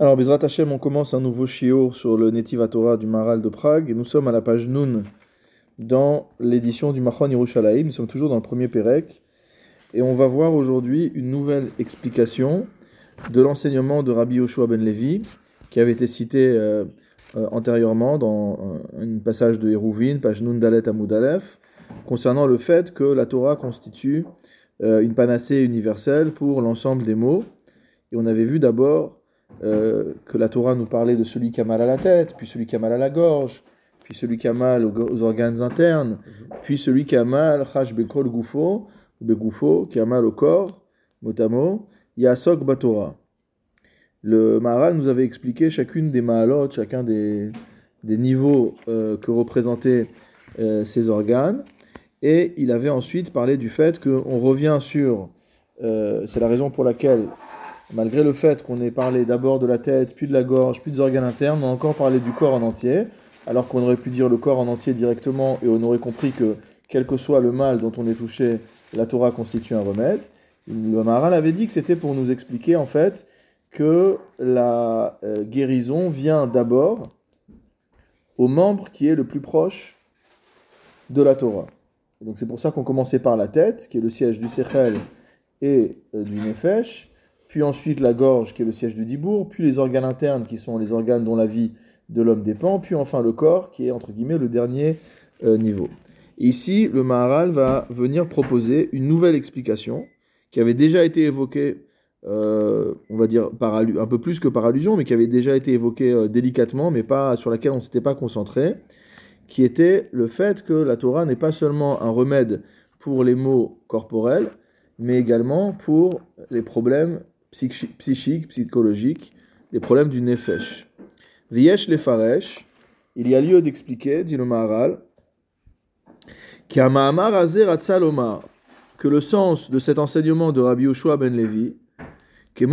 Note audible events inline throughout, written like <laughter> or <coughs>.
Alors, Bezrat Hashem, on commence un nouveau shiur sur le Netiv Torah du Maral de Prague et nous sommes à la page Nun dans l'édition du Machon Yerushalayim. Nous sommes toujours dans le premier Pérec et on va voir aujourd'hui une nouvelle explication de l'enseignement de Rabbi Yoshua ben Levi qui avait été cité euh, euh, antérieurement dans un, un passage de Hérouvin, page Nun Dalet Aleph, concernant le fait que la Torah constitue euh, une panacée universelle pour l'ensemble des mots. Et on avait vu d'abord euh, que la Torah nous parlait de celui qui a mal à la tête, puis celui qui a mal à la gorge, puis celui qui a mal aux, organes internes, puis celui qui a mal, chash bekol gufo, begoufo, qui a mal au corps, motamo, yasok batora. Le Maharal nous avait expliqué chacune des mahalot, chacun des, des niveaux euh, que représentaient euh, ces organes, et il avait ensuite parlé du fait qu'on revient sur, euh, c'est la raison pour laquelle malgré le fait qu'on ait parlé d'abord de la tête, puis de la gorge, puis des organes internes, on a encore parlé du corps en entier, alors qu'on aurait pu dire le corps en entier directement et on aurait compris que quel que soit le mal dont on est touché, la Torah constitue un remède. Le Maharal avait dit que c'était pour nous expliquer en fait que la euh, guérison vient d'abord au membre qui est le plus proche de la Torah. donc c'est pour ça qu'on commençait par la tête, qui est le siège du Sechel et euh, du Nefesh, puis ensuite la gorge qui est le siège du Dibourg, puis les organes internes qui sont les organes dont la vie de l'homme dépend, puis enfin le corps qui est entre guillemets le dernier euh, niveau. Ici, le Maharal va venir proposer une nouvelle explication qui avait déjà été évoquée, euh, on va dire par un peu plus que par allusion, mais qui avait déjà été évoquée euh, délicatement, mais pas sur laquelle on ne s'était pas concentré, qui était le fait que la Torah n'est pas seulement un remède pour les maux corporels, mais également pour les problèmes psychiques, psychologiques, les problèmes du nefesh. Viesh les faresh, il y a lieu d'expliquer, dit le Maharal, que le sens de cet enseignement de Rabbi Yoshua ben Levi, que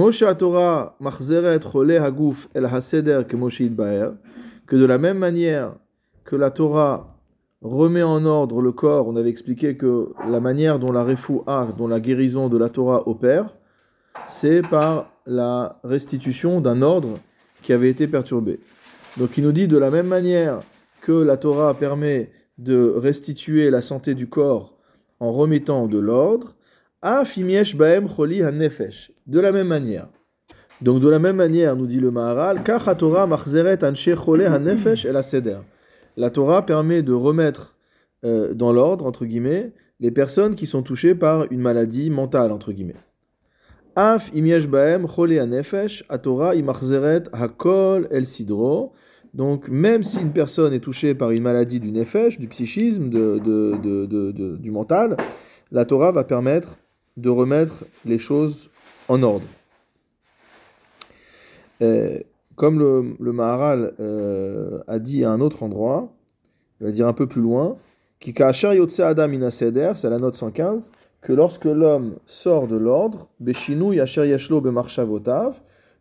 de la même manière que la Torah remet en ordre le corps, on avait expliqué que la manière dont la a, dont la guérison de la Torah opère, c'est par la restitution d'un ordre qui avait été perturbé. Donc il nous dit de la même manière que la Torah permet de restituer la santé du corps en remettant de l'ordre, afimiesh baem choli hanefesh. De la même manière. Donc de la même manière, nous dit le Maharal, Torah machzeret hanefesh el seder. La Torah permet de remettre euh, dans l'ordre, entre guillemets, les personnes qui sont touchées par une maladie mentale, entre guillemets. Atora hakol el sidro. Donc, même si une personne est touchée par une maladie du nefesh, du psychisme, du mental, la Torah va permettre de remettre les choses en ordre. comme le, Maharal euh, a dit à un autre endroit, il va dire un peu plus loin, qui adam c'est la note 115, que lorsque l'homme sort de l'ordre,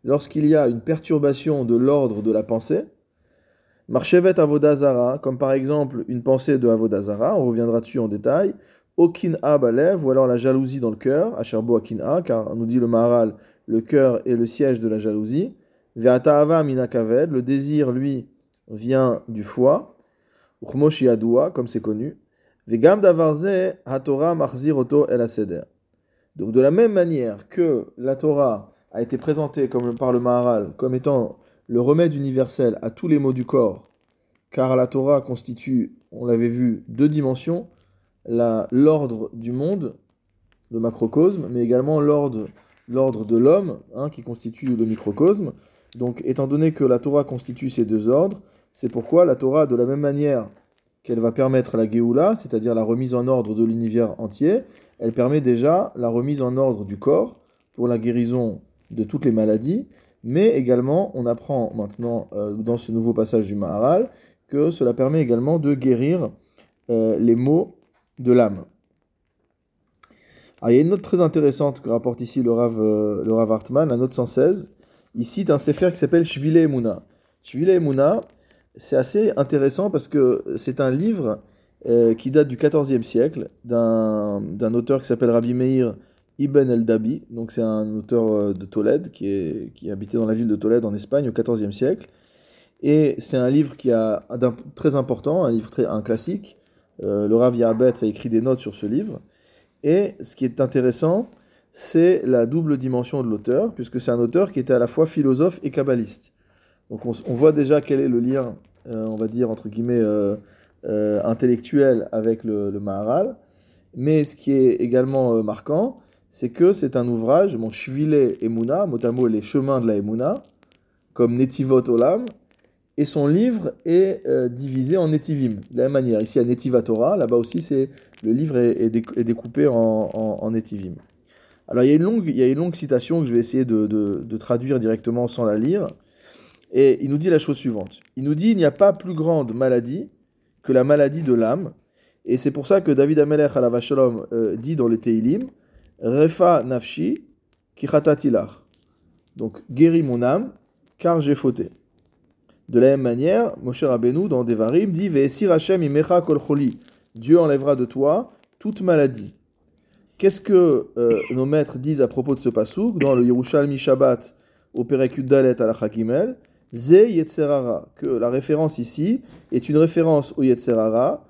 lorsqu'il y a une perturbation de l'ordre de la pensée, Marchevet Avodazara, comme par exemple une pensée de Avodazara, on reviendra dessus en détail, Balev, ou alors la jalousie dans le cœur, Asherbo car nous dit le Maharal, le cœur est le siège de la jalousie, Minakaved, le désir, lui, vient du foie, Uchmoshi Adoua, comme c'est connu, Vegam davarze el Donc de la même manière que la Torah a été présentée comme par le Maharal comme étant le remède universel à tous les maux du corps, car la Torah constitue, on l'avait vu, deux dimensions, l'ordre du monde, le macrocosme, mais également l'ordre de l'homme, hein, qui constitue le microcosme. Donc étant donné que la Torah constitue ces deux ordres, c'est pourquoi la Torah, de la même manière qu'elle va permettre la Géoula, c'est-à-dire la remise en ordre de l'univers entier, elle permet déjà la remise en ordre du corps pour la guérison de toutes les maladies, mais également on apprend maintenant euh, dans ce nouveau passage du Maharal que cela permet également de guérir euh, les maux de l'âme. il y a une note très intéressante que rapporte ici le Rav, euh, le Rav Hartman, la note 116. Il cite un sefer qui s'appelle Shvile Emuna. Shvile Emuna, c'est assez intéressant parce que c'est un livre euh, qui date du XIVe siècle d'un auteur qui s'appelle Rabbi Meir Ibn el-Dabi, donc c'est un auteur euh, de Tolède qui, est, qui habitait dans la ville de Tolède en Espagne au XIVe siècle. Et c'est un livre qui a très important, un livre très, un classique. Euh, le Rav Yarbetz a écrit des notes sur ce livre. Et ce qui est intéressant, c'est la double dimension de l'auteur, puisque c'est un auteur qui était à la fois philosophe et kabbaliste. Donc on, voit déjà quel est le lien, euh, on va dire, entre guillemets, euh, euh, intellectuel avec le, Maharal. Mais ce qui est également marquant, c'est que c'est un ouvrage, mon Shvile Emuna, mot à mot les chemins de la Emuna, comme Netivot Olam, et son livre est divisé en Netivim. De la même manière, ici à Netiva Torah, là-bas aussi, c'est, le livre est, est déc- est découpé en, Netivim. Alors il y, a une longue, citation que je vais essayer de- de traduire directement sans la lire. Et il nous dit la chose suivante. Il nous dit il n'y a pas plus grande maladie que la maladie de l'âme. Et c'est pour ça que David Amelech à Shalom euh, dit dans le Teilim Refa nafshi kichatatilach. Donc guéris mon âme car j'ai fauté. De la même manière, Moshe Rabbeinu dans Devarim dit Ve'esir Hashem imecha kol choli. Dieu enlèvera de toi toute maladie. Qu'est-ce que euh, nos maîtres disent à propos de ce pasouk? Dans le Yerushalmi Shabbat au Perek Dalet à la Chakimel Ze Yetzerara, que la référence ici est une référence au Yetzerara,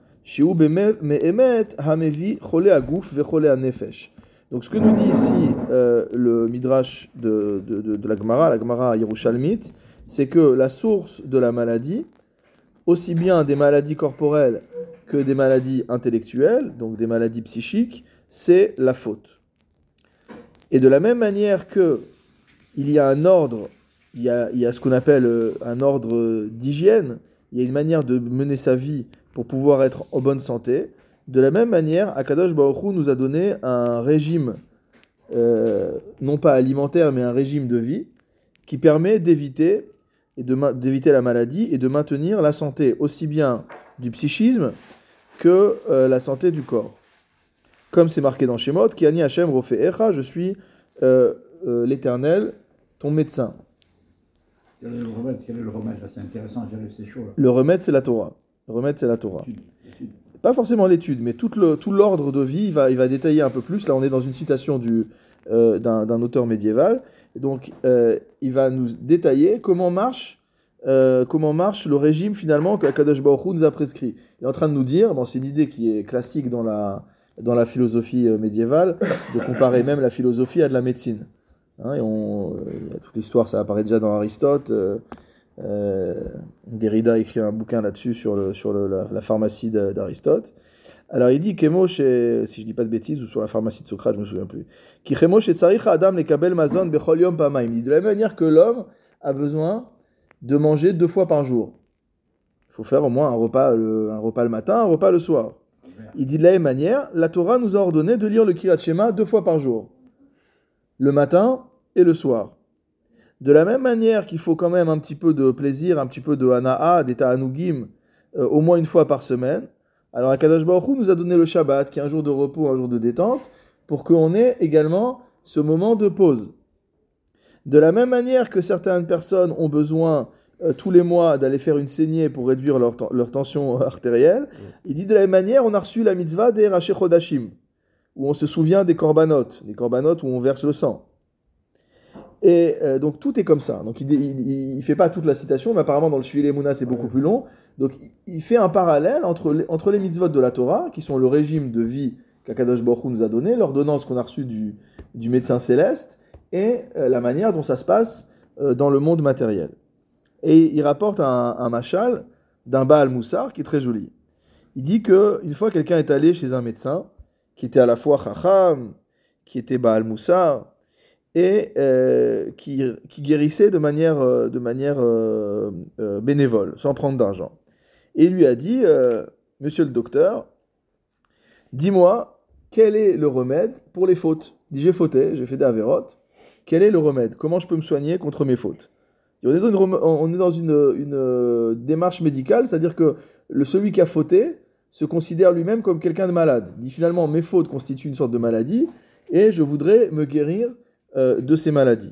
Hamevi Chole Vechole Anefesh. Donc ce que nous dit ici euh, le Midrash de, la Gemara, la Gemara Yerushalmite, c'est que la source de la maladie, aussi bien des maladies corporelles que des maladies intellectuelles, donc des maladies psychiques, c'est la faute. Et de la même manière que il y a un ordre, il y a, ce qu'on appelle euh, un ordre d'hygiène, il y a une manière de mener sa vie pour pouvoir être en bonne santé, de la même manière, Akadosh Baruch nous a donné un régime, euh, non pas alimentaire, mais un régime de vie, qui permet d'éviter et d'éviter la maladie et de maintenir la santé aussi bien du psychisme que euh, la santé du corps. Comme c'est marqué dans Shemot, Kiani Hashem Rofeecha, je suis l'Éternel, ton médecin. Quel est le remède Quel est le remède Là, C'est intéressant, j'arrive, c'est chaud. Là. Le remède, c'est la Torah. Le remède, c'est la Torah. Pas forcément l'étude, mais tout le- tout l'ordre de vie, il va, il va détailler un peu plus. Là, on est dans une citation du, euh, d'un, d'un auteur médiéval. Donc, euh, il va nous détailler comment marche, euh, comment marche le régime finalement que Kadosh Baruch Hu nous a prescrit. Il est en train de nous dire, bon, c'est une idée qui est classique dans la, dans la philosophie médiévale, de comparer même la philosophie à de la médecine. Hein, et on, euh, il y a toute l'histoire, ça apparaît déjà dans Aristote. euh, euh, Derrida a écrit un bouquin là-dessus sur, le, sur le- la, la pharmacie d'A- d'Aristote. Alors il dit Kemo chez, si je dis pas de bêtises, ou sur la pharmacie de Socrate, je me souviens plus. Ki chemo chez tsarich adam le kabel mazon bechol yom pamaim. Il dit de la même manière que l'homme a besoin de manger deux fois par jour. Il faut faire au moins un repas, le, un repas le matin, un repas le soir. Il dit de la même manière, la Torah nous a ordonné de lire le Kirat Shema deux fois par jour. Le matin et le soir. De la même manière qu'il faut quand même un petit peu de plaisir, un petit peu de hana'a, des ta'anugim, euh, au moins une fois par semaine. Alors Akadosh Baruch Hu nous a donné le Shabbat, qui est un jour de repos, un jour de détente, pour qu'on ait également ce moment de pause. De la même manière que certaines personnes ont besoin euh, tous les mois d'aller faire une saignée pour réduire leur, ten- leur tension <laughs> artérielle, il dit de la même manière, on a reçu la mitzvah des Raché Chodashim, où on se souvient des korbanot, des korbanot où on verse le sang. Et euh, donc tout est comme ça. Donc il, il, il fait pas toute la citation, mais apparemment dans le Shvile Mouna c'est beaucoup plus long. Donc il- il fait un parallèle entre les, entre les mitzvot de la Torah, qui sont le régime de vie qu'Akadosh Baruch Hu nous a donné, l'ordonnance qu'on a reçue du, du médecin céleste, et euh, la manière dont ça se passe euh, dans le monde matériel. Et il rapporte un, un machal d'un Baal Moussar qui est très joli. Il dit que une fois quelqu'un est allé chez un médecin qui était à la fois Chacham, qui était Baal Moussar, et euh, qui, qui guérissait de manière, euh, de manière euh, bénévole, sans prendre d'argent. Et lui a dit, Monsieur le docteur, dis-moi, quel est le remède pour les fautes? Il dit, j'ai fauté, j'ai fait des avérotes. Quel est le remède? Comment je peux me soigner contre mes fautes? On est dans une, on est dans une, une, démarche médicale, c'est-à-dire que le, celui qui a fauté se considère lui-même comme quelqu'un de malade. Il dit finalement, mes fautes constituent une sorte de maladie, et je voudrais me guérir euh, de ces maladies.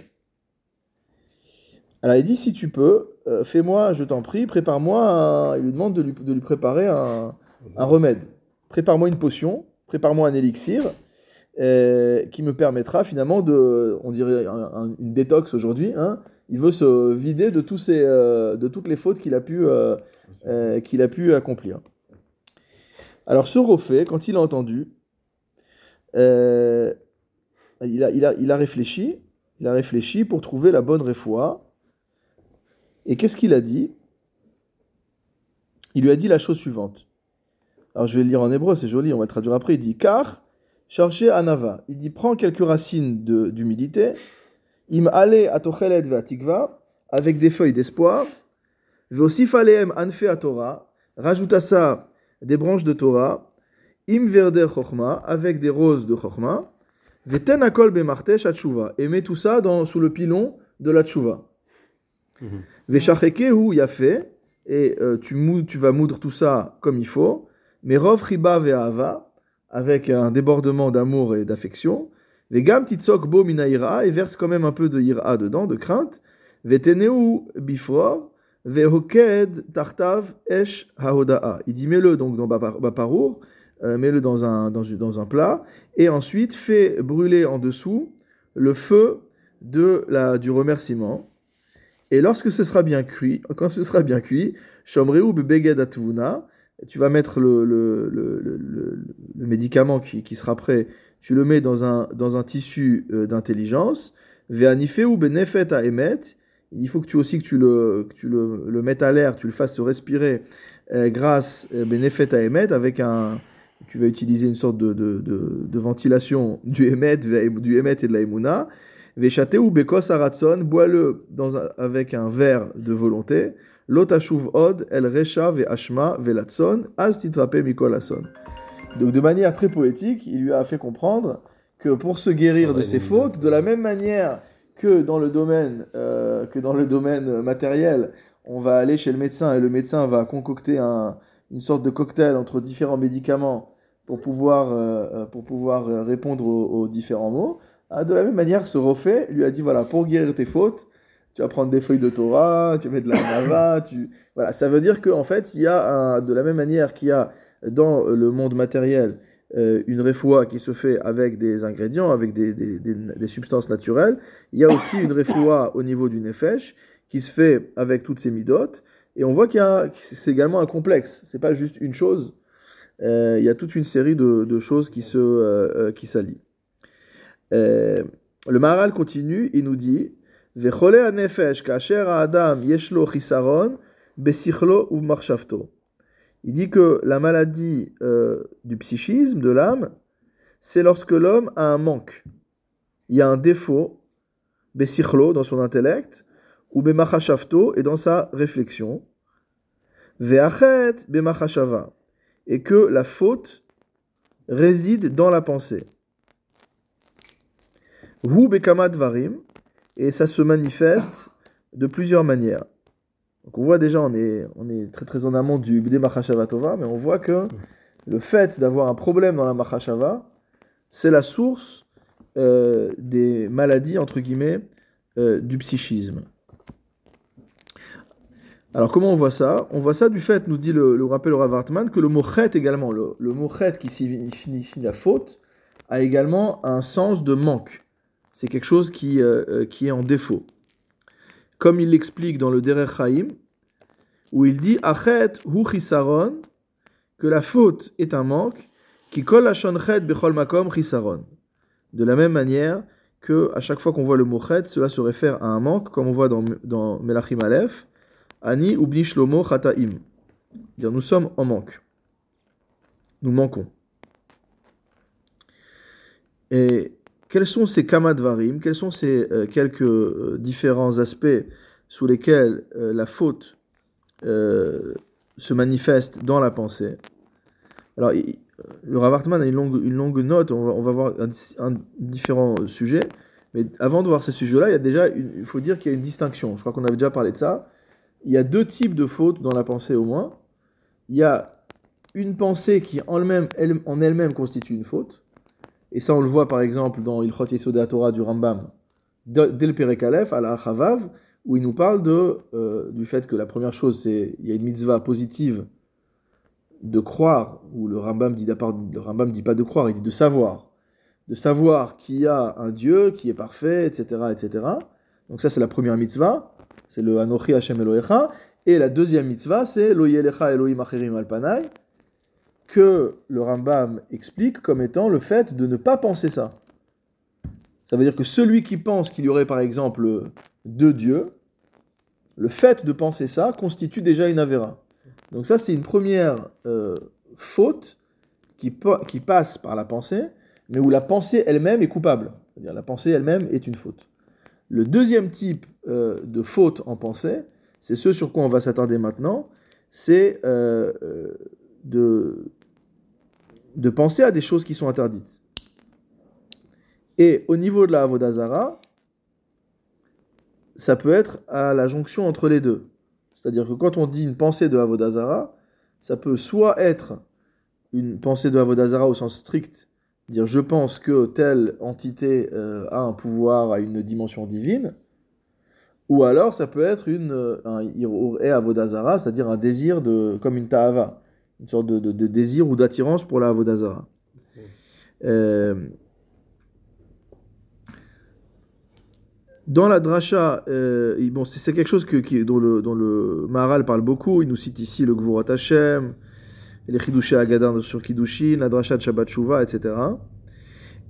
Alors il dit, si tu peux, euh, fais-moi, je t'en prie, prépare-moi, il lui demande de lui, de lui préparer un, un remède. Prépare-moi une potion, prépare-moi un élixir, euh, qui me permettra finalement de, on dirait un- un- une détox aujourd'hui, hein. il veut se vider de, tous de toutes les fautes qu'il a, pu, qu'il a pu accomplir. Alors ce Rophé, quand il a entendu, euh, il, a, il, a, il a réfléchi, il a réfléchi pour trouver la bonne réfoua. Et qu'est-ce qu'il a dit? Il lui a dit la chose suivante. Alors je vais le lire en hébreu, c'est joli, on va le traduire après. Il dit Car, cherchez Anava. Il dit Prends quelques racines d'humilité, im ale atochelet ve'atikva, avec des feuilles d'espoir, ve'osif Torah, rajoute à ça des branches de Torah, im chokhma, avec des roses de chokhma, ve'ten akol bemartesh atshuva, et mets tout ça dans, sous le pilon de la tshuva. Ve'shacheke yafé, et euh, tu, mou- tu vas moudre tout ça comme il faut, mais rov riba ve'ahava, avec un débordement d'amour et d'affection, ve'gam titzok bo mina ira, et verse quand même un peu de ira dedans, de crainte, ve'teneu bifor, ve'hoked tartav esh haodaa. Il dit mets-le donc dans Bapa- Baparour, euh, mets-le dans un, dans, dans un plat, et ensuite fais brûler en dessous le feu de la, du remerciement. Et lorsque ce sera bien cuit, <laughs> quand ce sera bien cuit, Shomreu bebeged atvuna, tu vas mettre le, le, le, le, le- le médicament qui, qui sera prêt, tu le mets dans un, dans un tissu euh, d'intelligence. Ve'anifeu benefet emet, il faut que tu aussi que tu le, que tu le, le mettes à l'air, tu le fasses se respirer euh, grâce euh, benefet emet avec un, tu vas utiliser une sorte de, de, de, de ventilation du emet, du emet et de la emuna. Veshate ou bekos aratson, bois-le avec un verre de volonté. Lotashuv od, el recha ve ashma velatson, az titrape mikolason. Donc de manière très poétique, il lui a fait comprendre que pour se guérir de ses fautes, de la même manière que dans le domaine, euh, que dans le domaine matériel, on va aller chez le médecin et le médecin va concocter un- une sorte de cocktail entre différents médicaments pour pouvoir, euh, euh, pour pouvoir euh, répondre aux, aux différents mots. Ah, de la même manière, ce Rophé lui a dit voilà, pour guérir tes fautes, tu vas prendre des feuilles de Torah, tu vas mettre de la nava, <coughs> tu... Voilà, ça veut dire qu'en fait, il y a, un- de la même manière qu'il y a dans le monde matériel euh, une réfoua qui se fait avec des ingrédients, avec des, des, substances naturelles, il y a aussi une réfoua au niveau du nefesh qui se fait avec toutes ces midotes. Et on voit qu'il y a, c'est également un complexe. C'est pas juste une chose. Euh, il y a toute une série de, de choses qui se, euh, qui s'allient. Le Maharal continue, il nous dit Vechole anefesh kasher adam yeshlo chisaron besichlo. Il dit que la maladie euh, du psychisme, de l'âme, c'est lorsque l'homme a un manque. Il y a un défaut, besichlo, dans son intellect, ou bemachashavto, et dans sa réflexion. Ve'achet bemachashava. Et que la faute réside dans la pensée. Hu bekama dvarim, et ça se manifeste de plusieurs manières. On voit déjà, on est, on est très très en amont du Bde Machashava Tova, mais on voit que le fait d'avoir un problème dans la Machashava, c'est la source euh, des maladies, entre guillemets, euh, du psychisme. Alors comment on voit ça? On voit ça du fait, nous dit le, le rappel Rav Hartman, que le mot chet également, le, le mot chet qui signifie la faute, a également un sens de manque. C'est quelque chose qui, euh, qui est en défaut. Comme il l'explique dans le Derer Chaim, où il dit Achet hu chisaron, que la faute est un manque, qui colle à chet bechol makom chisaron. De la même manière que à chaque fois qu'on voit le mot chet, cela se réfère à un manque, comme on voit dans, dans Melachim Aleph, Ani ubni shlomo chataim. Dire nous sommes en manque. Nous manquons. Et quels sont ces kamadvarim? Quels sont ces euh, quelques euh, différents aspects sous lesquels euh, la faute se manifeste dans la pensée? Alors, il- le Rav Hartman a une longue, une longue note, on va, voir un, un différent sujet. Mais avant de voir ces sujets-là, il y a déjà, il faut dire qu'il y a une distinction. Je crois qu'on avait déjà parlé de ça. Il y a deux types de fautes dans la pensée au moins. Il y a une pensée qui en elle-même constitue une faute. Et ça, on le voit par exemple dans Ilchot Torah du Rambam, dès le Perek à la Chavav, où il nous parle de, euh, du fait que la première chose, c'est il y a une mitzvah positive de croire, où le Rambam dit, le Rambam dit pas de croire, il dit de savoir. De de savoir qu'il y a un Dieu qui est parfait, etc., etc. Donc ça, c'est la première mitzvah, c'est le Anochi Hashem Elohecha. Et la deuxième mitzvah, c'est Lo Yelecha Elohim Acherim Alpanai, que le Rambam explique comme étant le fait de ne pas penser ça. Ça veut dire que celui qui pense qu'il y aurait par exemple deux dieux, le fait de penser ça constitue déjà une avéra. Donc ça, c'est une première euh, faute qui, passe par la pensée, mais où la pensée elle-même est coupable. C'est-à-dire la pensée elle-même est une faute. Le deuxième type euh, de faute en pensée, c'est ce sur quoi on va s'attarder maintenant, c'est euh, de, de penser à des choses qui sont interdites. Et au niveau de la Avodazara, ça peut être à la jonction entre les deux. C'est-à-dire que quand on dit une pensée de Avodazara, ça peut soit être une pensée de Avodazara au sens strict, dire je pense que telle entité euh, a un pouvoir, a une dimension divine, ou alors ça peut être une, euh, un Avodazara, c'est-à-dire un désir de, comme une Ta'ava, une sorte de, désir ou d'attirance pour la Avodazara. Euh, Dans la dracha, euh, bon, c'est quelque chose que, qui, dont, le, dont le Maharal parle beaucoup. Il nous cite ici le Gvurat Hashem, les Chidushé Agadan sur Kiddushin, la dracha de Shabbat Shuvah, etc.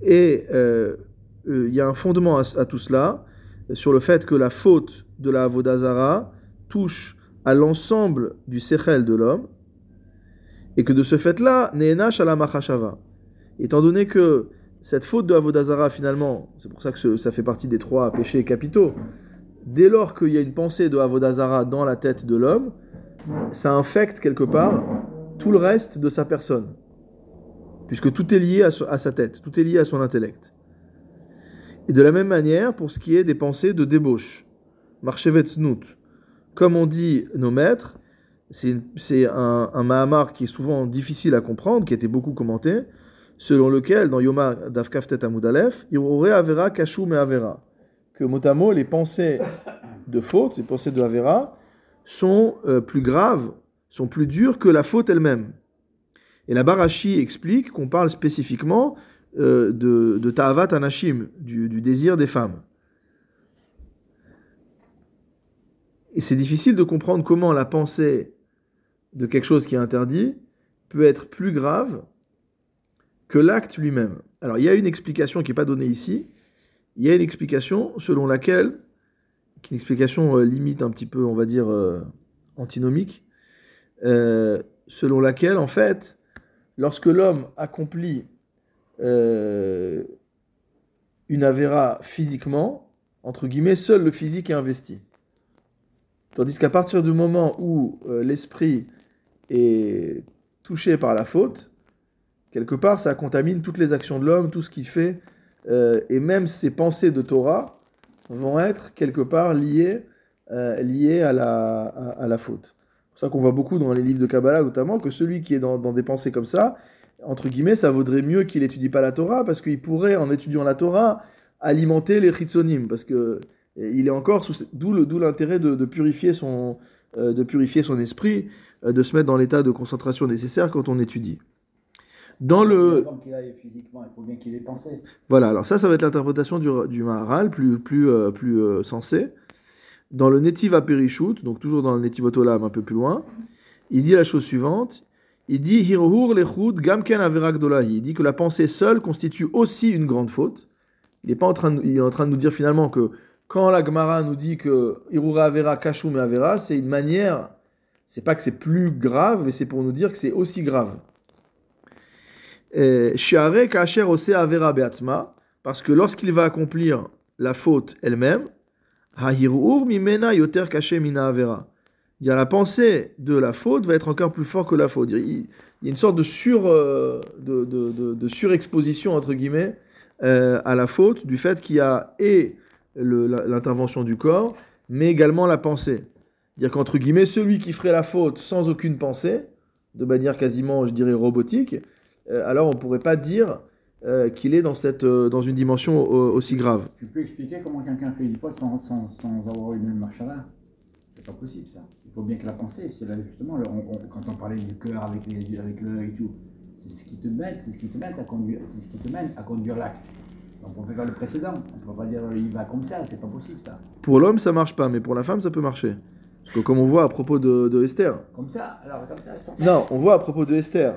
Et euh, euh, il y a un fondement à, tout cela sur le fait que la faute de la Avodazara touche à l'ensemble du Sechel de l'homme et que de ce fait-là, Neena Shalama Étant donné que cette faute de Avodazara, finalement, c'est pour ça que ça fait partie des trois péchés capitaux. Dès lors qu'il y a une pensée de Avodazara dans la tête de l'homme, ça infecte quelque part tout le reste de sa personne. Puisque tout est lié à, sa tête, tout est lié à son intellect. Et de la même manière, pour ce qui est des pensées de débauche, Marchevetznout, comme on dit nos maîtres, c'est un, Mahamar qui est souvent difficile à comprendre, qui a été beaucoup commenté, selon lequel, dans Yoma Dafkaftet Amoudalef, il aurait Avera Kachou me Avera. Que mot les pensées de faute, les pensées de Avera, sont euh, plus graves, sont plus dures que la faute elle-même. Et la Barashi explique qu'on parle spécifiquement euh, de, de Ta'avat Anashim, du désir des femmes. Et c'est difficile de comprendre comment la pensée de quelque chose qui est interdit peut être plus grave que l'acte lui-même. Alors il y a une explication qui n'est pas donnée ici, il y a une explication selon laquelle, qui est une explication euh, limite un petit peu, on va dire, euh, antinomique, euh, selon laquelle, en fait, lorsque l'homme accomplit une avéra physiquement, entre guillemets, seul le physique est investi. Tandis qu'à partir du moment où l'esprit est touché par la faute, quelque part, ça contamine toutes les actions de l'homme, tout ce qu'il fait, euh, et même ses pensées de Torah vont être quelque part liées, euh, liées à, la, à, la faute. C'est pour ça qu'on voit beaucoup dans les livres de Kabbalah notamment que celui qui est dans, des pensées comme ça, entre guillemets, ça vaudrait mieux qu'il n'étudie pas la Torah, parce qu'il pourrait, en étudiant la Torah, alimenter les chitsonim, parce que il est encore d'où l'intérêt de, purifier son, de purifier son esprit, de se mettre dans l'état de concentration nécessaire quand on étudie. Dans le. Voilà, alors ça, ça va être l'interprétation du, du Maharal, plus, plus, euh, plus euh, sensée. Dans le Netiv Aperishut, donc toujours dans le Netiv Otolam un peu plus loin, il dit la chose suivante. Il dit Hirhur lechud gamken averak Il dit que la pensée seule constitue aussi une grande faute. Il est pas en train de, il est en train de nous dire finalement que quand la Gemara nous dit que Hirura avera kashum avera, c'est une manière, c'est pas que c'est plus grave, mais c'est pour nous dire que c'est aussi grave. Euh, parce que lorsqu'il va accomplir la faute elle-même, yoter mina avera. La pensée de la faute va être encore plus fort que la faute. Il y a une sorte de, sur, euh, de, de, de, surexposition, entre guillemets, euh, à la faute, du fait qu'il y a et l'intervention du corps, mais également la pensée. Dire qu'entre guillemets, celui qui ferait la faute sans aucune pensée, de manière quasiment, je dirais, robotique, euh, alors on ne pourrait pas dire euh, qu'il est dans, cette, euh, dans une dimension aussi grave. Tu peux expliquer comment quelqu'un fait une faute sans, sans, sans avoir une marche là C'est pas possible ça. Il faut bien que la pensée, c'est là justement, quand on parlait du cœur avec l'œil avec et tout, c'est ce qui te mène, c'est ce qui te mène à conduire, c'est ce qui te mène à conduire l'acte. Donc on peut faire le précédent. On ne peut pas dire il va comme ça, c'est pas possible ça. Pour l'homme, ça marche pas, mais pour la femme, ça peut marcher. Parce que comme on voit à propos de, de Esther. Comme ça, alors comme ça. sans- Non, on voit à propos de Esther.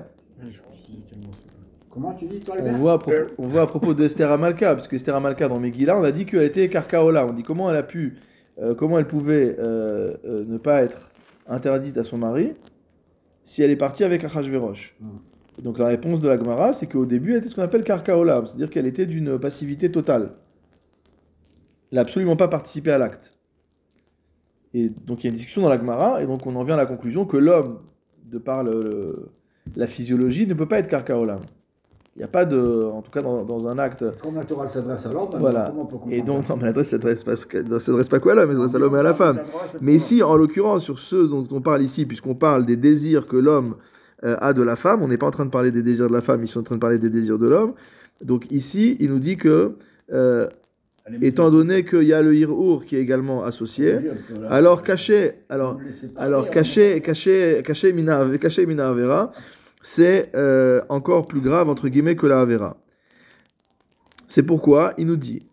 Comment tu dis toi On voit, à propos, on voit à propos de Esther Amalka, parce que Esther Amalka dans Megillah, on a dit qu'elle était Karkaola. On dit comment elle a pu, euh, comment elle pouvait euh, euh, ne pas être interdite à son mari si elle est partie avec Achashverosh. Mm. Donc la réponse de la Gemara, c'est qu'au début, elle était ce qu'on appelle Karkaola, c'est-à-dire qu'elle était d'une passivité totale. Elle n'a absolument pas participé à l'acte. Et donc il y a une discussion dans la Gemara, et donc on en vient à la conclusion que l'homme, de par le- le- la physiologie, ne peut pas être Karkaola. Il n'y a pas de, en tout cas dans, dans un acte. Comme la Torah s'adresse à l'homme, Voilà. comment on peut comprendre Et donc, non, mais l'adresse ne s'adresse pas, ne s'adresse pas quoi à l'homme, elle s'adresse à l'homme et à la femme. Mais ici, en l'occurrence, sur ceux dont on parle ici, puisqu'on parle des désirs que l'homme a de la femme, on n'est pas en train de parler des désirs de la femme, ils sont en train de parler des désirs de l'homme. Donc ici, il nous dit que, euh, étant donné qu'il y a le hirour qui est également associé, alors caché, alors, alors caché, caché, caché mina, caché mina avera, c'est euh, encore plus grave entre guillemets que la avera. C'est pourquoi il nous dit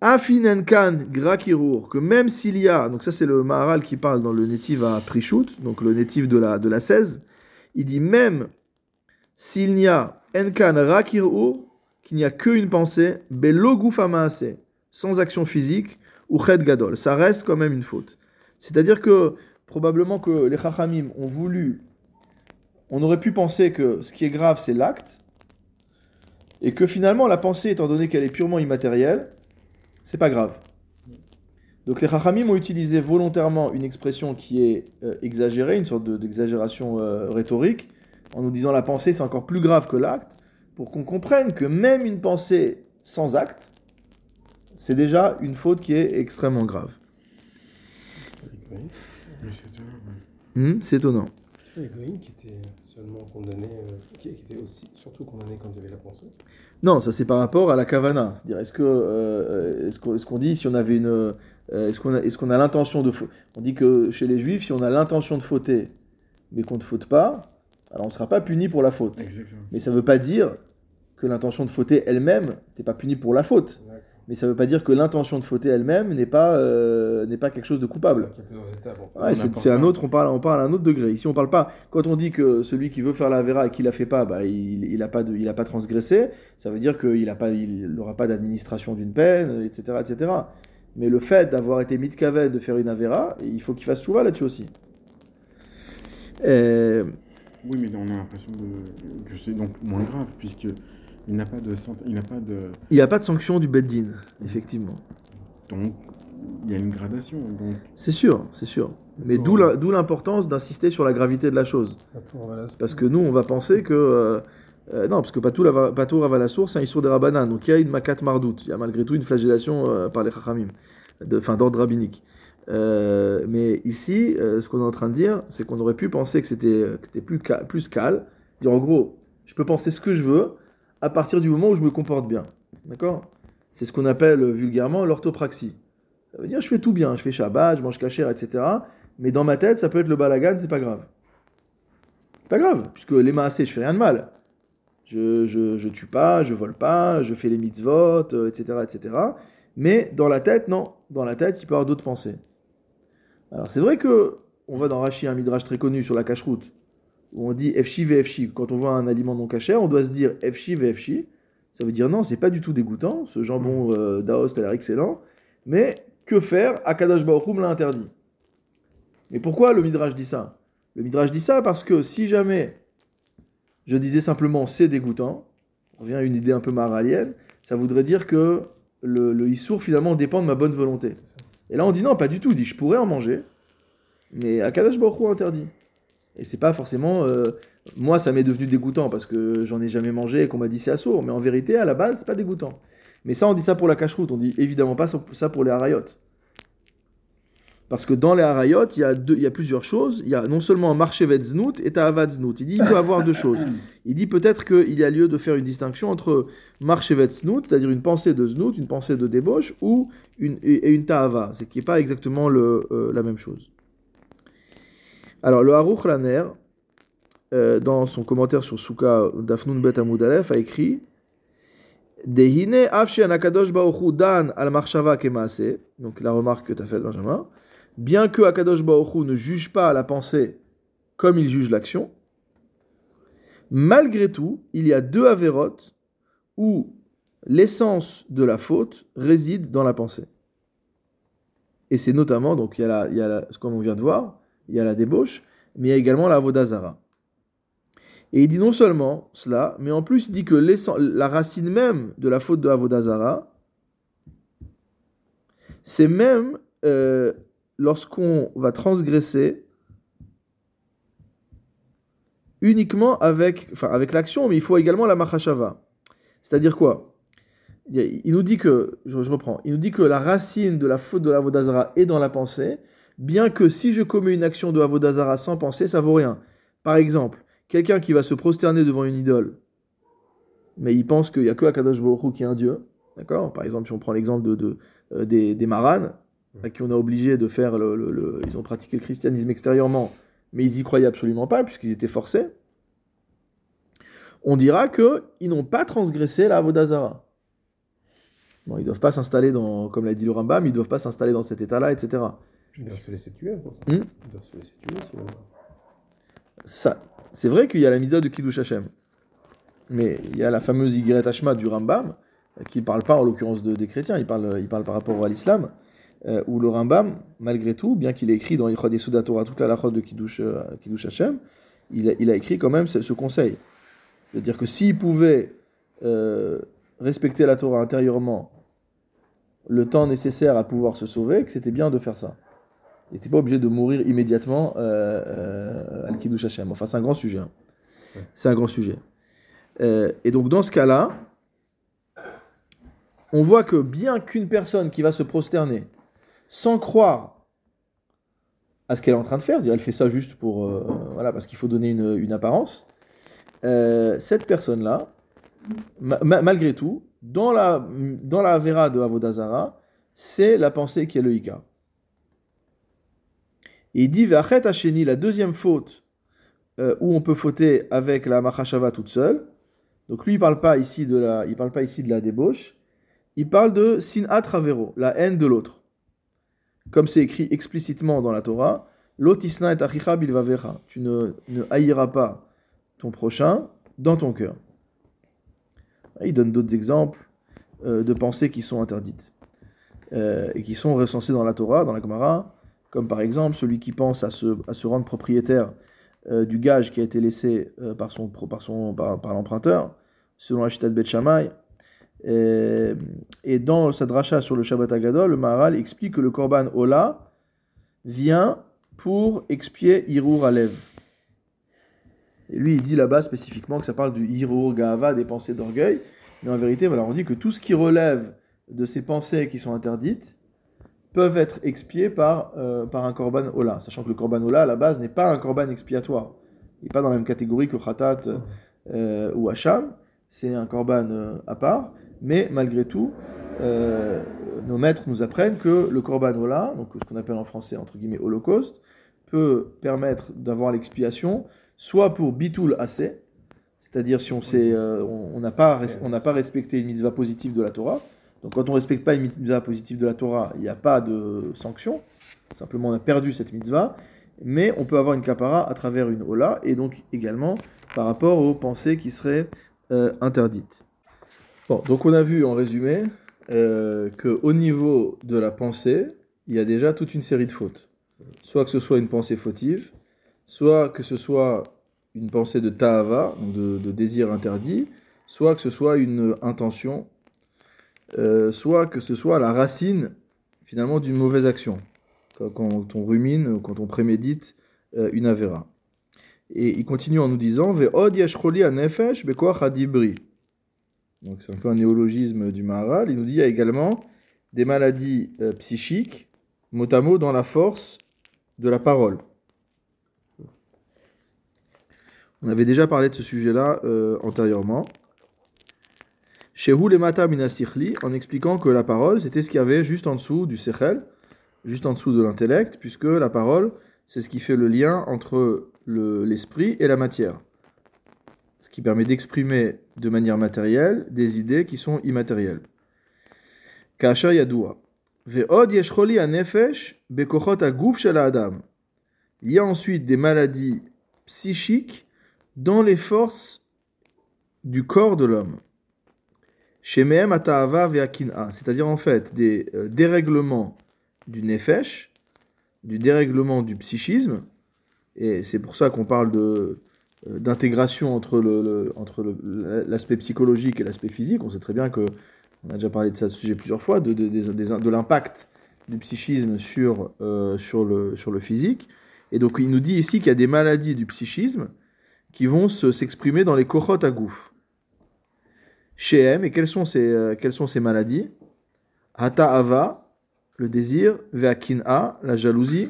Afinenkan grakirur, que même s'il y a, donc ça c'est le Maharal qui parle dans le Netiv à Prishut, donc le Netiv de la, de la 16, il dit même s'il n'y a enkan rakirur, qu'il n'y a qu'une pensée, sans action physique, ou ched gadol, ça reste quand même une faute. C'est-à-dire que probablement que les Chachamim ont voulu, on aurait pu penser que ce qui est grave c'est l'acte, et que finalement la pensée, étant donné qu'elle est purement immatérielle, c'est pas grave. Donc les Chachamim ont utilisé volontairement une expression qui est euh, exagérée, une sorte de- d'exagération euh, rhétorique, en nous disant la pensée c'est encore plus grave que l'acte, pour qu'on comprenne que même une pensée sans acte, c'est déjà une faute qui est extrêmement grave. C'est étonnant. Hmm, c'est étonnant. C'est pas qui étaient seulement condamnés, euh, qui, qui étaient aussi surtout condamnés quand il y avait la pensée? Non, ça c'est par rapport à la kavana. C'est-à-dire, est-ce que euh, est-ce qu'on est-ce qu'on dit si on avait une, euh, est-ce qu'on a, est-ce qu'on a l'intention de fauter On dit que chez les juifs, si on a l'intention de fauter, mais qu'on ne faute pas, alors on ne sera pas puni pour la faute. Exactement. Mais ça ne veut pas dire que l'intention de fauter elle-même n'est pas punie pour la faute. Mais ça ne veut pas dire que l'intention de fauter elle-même n'est pas euh, n'est pas quelque chose de coupable. Ouais, c'est un autre, on parle, on parle à un autre degré. Ici, on parle pas. Quand on dit que celui qui veut faire la vera et qui la fait pas, bah, il, il a pas de, il a pas transgressé. Ça veut dire qu'il a pas, il n'aura pas d'administration d'une peine, etc., etc. Mais le fait d'avoir été mitkaven de faire une avera, il faut qu'il fasse chouva là-dessus aussi. Et- Oui, mais on a l'impression de... que c'est donc moins grave, puisque il n'a pas de... Il n'a pas de... il n'y a pas de sanction du beddin, effectivement. Donc, il y a une gradation. Donc, C'est sûr, c'est sûr. Mais d'où l'importance d'insister sur la gravité de la chose. Parce que nous, on va penser que. euh, euh, non, parce que Patour ava la source, c'est un Issour des Rabbanan. Donc il y a une Makat Mardout. Il y a malgré tout une flagellation euh, par les Chachamim, enfin d'ordre rabbinique. Euh, mais ici, ce qu'on est en train de dire, c'est qu'on aurait pu penser que c'était plus, ca- plus calme. Dire en gros, je peux penser ce que je veux à partir du moment où je me comporte bien. D'accord? C'est ce qu'on appelle vulgairement l'orthopraxie. Ça veut dire je fais tout bien, je fais Shabbat, je mange cachère, etc. Mais dans ma tête, ça peut être le balagan, c'est pas grave. C'est pas grave, puisque les maasés, je fais rien de mal. Je, je, je tue pas, je vole pas, je fais les mitzvot, euh, etc., etc. Mais dans la tête, non. Dans la tête, il peut y avoir d'autres pensées. Alors c'est vrai que on va dans Rashi un midrash très connu sur la cache-route, où on dit Fshi VFshi. Quand on voit un aliment non caché, on doit se dire Fshi VFshi. Ça veut dire non, c'est pas du tout dégoûtant. Ce jambon euh, d'Aoste a l'air excellent. Mais que faire? Akadosh Baruch Hu me l'a interdit. Mais pourquoi le midrash dit ça? Le midrash dit ça parce que si jamais je disais simplement c'est dégoûtant, on revient à une idée un peu maralienne, ça voudrait dire que le, le issour finalement dépend de ma bonne volonté. Et là on dit non, pas du tout, il dit je pourrais en manger, mais Akadash Baruch interdit. Et c'est pas forcément. euh, moi ça m'est devenu dégoûtant parce que j'en ai jamais mangé et qu'on m'a dit c'est assourd, mais en vérité à la base c'est pas dégoûtant. Mais ça on dit ça pour la cache-route, on dit évidemment pas ça pour les harayot. Parce que dans les harayot, il y, a plusieurs choses. Il y a non seulement marchevet znout et ta'avad znout. Il dit il peut avoir deux choses. Il dit peut-être qu'il y a lieu de faire une distinction entre marchevet znout, c'est-à-dire une pensée de znout, une pensée de débauche, ou une, et une ta'ava, ce qui n'est pas exactement euh, la même chose. Alors le Haruch Laner euh, dans son commentaire sur Souka d'Afnun Bet Amud Aleph, a écrit Dehine afshi anakadosh baochu dan al marshava kemaase. Donc la remarque que tu as faite, Benjamin. Bien que Akadosh baochu ne juge pas la pensée comme il juge l'action, malgré tout, il y a deux avérotes où l'essence de la faute réside dans la pensée. Et c'est notamment, donc il y a, la, il y a la- comme on vient de voir, il y a la débauche, mais il y a également la Vodazara. Et il dit non seulement cela, mais en plus il dit que la racine même de la faute de Avodazara, c'est même euh, lorsqu'on va transgresser uniquement avec, enfin, avec l'action, mais il faut également la Machashava. C'est-à-dire quoi? Il nous dit que, je, reprends, il nous dit que la racine de la faute de l'Avodazara est dans la pensée, bien que si je commets une action de Avodazara sans penser, ça vaut rien. Par exemple, quelqu'un qui va se prosterner devant une idole, mais il pense qu'il n'y a que Akadosh Baruch Hu qui est un dieu, d'accord? Par exemple, si on prend l'exemple de, euh, des, des Maranes, à qui on a obligé de faire le, le- le- Ils ont pratiqué le christianisme extérieurement, mais ils y croyaient absolument pas, puisqu'ils étaient forcés. On dira qu'ils n'ont pas transgressé la Avodazara. Bon, ils ne doivent pas s'installer dans, comme l'a dit le Rambam, ils ne doivent pas s'installer dans cet état-là, etc. Ils doivent se laisser tuer pour ça. Hmm? Ils doivent se laisser tuer, sinon. Ça, c'est vrai qu'il y a la mitzvah de Kiddush Hashem. Mais il y a la fameuse Yigret Hashma du Rambam, qui ne parle pas en l'occurrence de, des chrétiens, il parle, il parle par rapport à l'islam, euh, où le Rambam, malgré tout, bien qu'il ait écrit dans Yichod Yesuda Torah toute la lachot de Kiddush, euh, Kiddush Hashem, il a, écrit quand même ce, conseil. C'est-à-dire que s'il pouvait euh, respecter la Torah intérieurement le temps nécessaire à pouvoir se sauver, que c'était bien de faire ça. Il n'était pas obligé de mourir immédiatement euh, euh, al Kiddush Hashem. Enfin, c'est un grand sujet. hein. C'est un grand sujet. Et donc, dans ce cas-là, on voit que bien qu'une personne qui va se prosterner sans croire à ce qu'elle est en train de faire, c'est-à-dire elle fait ça juste pour, euh, voilà, parce qu'il faut donner une, apparence, euh, cette personne-là, ma- ma- malgré tout, dans la, dans la Avera de Avodazara, c'est la pensée qui est le Ika. Et il dit Ve'achet Hasheni, la deuxième faute euh, où on peut fauter avec la Machashava toute seule. Donc lui, il parle pas ici de la, il parle pas ici de la débauche. Il parle de Sinat Ravero, la haine de l'autre. Comme c'est écrit explicitement dans la Torah, Lotisna et achicha bilvavecha. Tu ne, ne haïras pas ton prochain dans ton cœur. Il donne d'autres exemples euh, de pensées qui sont interdites euh, et qui sont recensées dans la Torah, dans la Gemara, comme par exemple celui qui pense à se, à se rendre propriétaire euh, du gage qui a été laissé par, son, par, son, par l'emprunteur, selon la Chita de Bet Shammai. Et, et dans sa dracha sur le Shabbat Agadol, le Maharal explique que le Korban Ola vient pour expier Hirur Alev. Et lui, il dit là-bas spécifiquement que ça parle du Hirur Gahava, des pensées d'orgueil. Mais en vérité, voilà, on dit que tout ce qui relève de ces pensées qui sont interdites peuvent être expiées par, euh, par un Korban Ola. Sachant que le Korban Ola, à la base, n'est pas un Korban expiatoire. Il n'est pas dans la même catégorie que Khatat euh, ou Hacham. C'est un Korban euh, à part. Mais malgré tout, euh, nos maîtres nous apprennent que le Korban Ola, donc ce qu'on appelle en français entre guillemets Holocauste, peut permettre d'avoir l'expiation soit pour Bitul Assez, c'est-à-dire si euh, on n'a pas respecté une mitzvah positive de la Torah. Donc quand on ne respecte pas une mitzvah positive de la Torah, il n'y a pas de sanction. Simplement on a perdu cette mitzvah. Mais on peut avoir une kapara à travers une Ola et donc également par rapport aux pensées qui seraient euh, interdites. Donc on a vu en résumé euh, qu'au niveau de la pensée, il y a déjà toute une série de fautes. Soit que ce soit une pensée fautive, soit que ce soit une pensée de ta'ava, de, désir interdit, soit que ce soit une intention, euh, soit que ce soit la racine finalement d'une mauvaise action, quand, on rumine, quand on prémédite euh, une avéra. Et il continue en nous disant Ve'od yashcholi anefesh bekoach adibri. Donc c'est un peu un néologisme du Maharal. Il nous dit il y a également des maladies euh, psychiques, mot à mot dans la force de la parole. On avait déjà parlé de ce sujet-là euh, antérieurement. Shehu le mata minasichli, en expliquant que la parole, c'était ce qu'il y avait juste en dessous du sechel, juste en dessous de l'intellect, puisque la parole, c'est ce qui fait le lien entre le- l'esprit et la matière. Ce qui permet d'exprimer de manière matérielle des idées qui sont immatérielles. Kasha. Ve'od yesh choli hanefesh bekochot haguf shel ha'adam. Il y a ensuite des maladies psychiques dans les forces du corps de l'homme. Shemehem ata'ava ve'akin'a. C'est-à-dire en fait des euh, dérèglements du nefesh, du dérèglement du psychisme, et c'est pour ça qu'on parle de d'intégration entre le, entre l'aspect psychologique et l'aspect physique. On sait très bien que on a déjà parlé de ça ce sujet plusieurs fois, de, de, de l'impact du psychisme sur, euh, sur, le, sur le physique. Et donc il nous dit ici qu'il y a des maladies du psychisme qui vont se- s'exprimer dans les kochot à gouffre. Chez M, et quelles sont ces, euh, quelles sont ces maladies? Hata Ava, le désir, Ve'akin'a, la jalousie,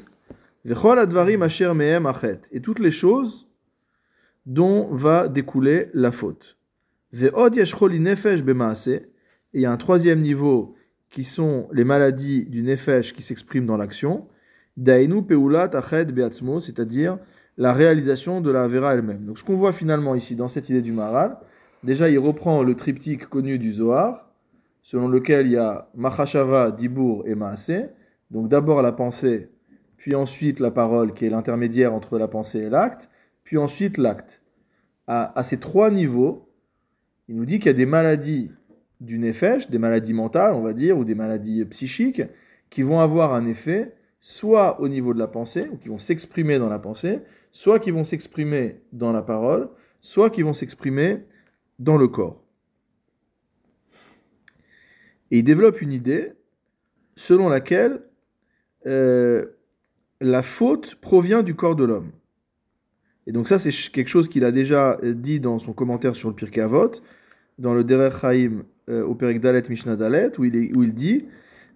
Ve'chol advarim asher mehem achet, et toutes les choses dont va découler la faute. Et il y a un troisième niveau qui sont les maladies du nefesh qui s'expriment dans l'action, c'est-à-dire la réalisation de la vera elle-même. Donc ce qu'on voit finalement ici dans cette idée du Maharal, déjà il reprend le triptyque connu du Zohar, selon lequel il y a Machashava, Dibour et Maaseh. Donc d'abord la pensée, puis ensuite la parole qui est l'intermédiaire entre la pensée et l'acte, puis ensuite l'acte. À, ces trois niveaux, il nous dit qu'il y a des maladies du nefesh, des maladies mentales, on va dire, ou des maladies psychiques, qui vont avoir un effet soit au niveau de la pensée, ou qui vont s'exprimer dans la pensée, soit qui vont s'exprimer dans la parole, soit qui vont s'exprimer dans le corps. Et il développe une idée selon laquelle euh, la faute provient du corps de l'homme. Et donc ça, c'est quelque chose qu'il a déjà euh, dit dans son commentaire sur le Pirkei Avot, dans le Derech Chaim euh, au Perek Dalet Mishnah Dalet, où il, où il dit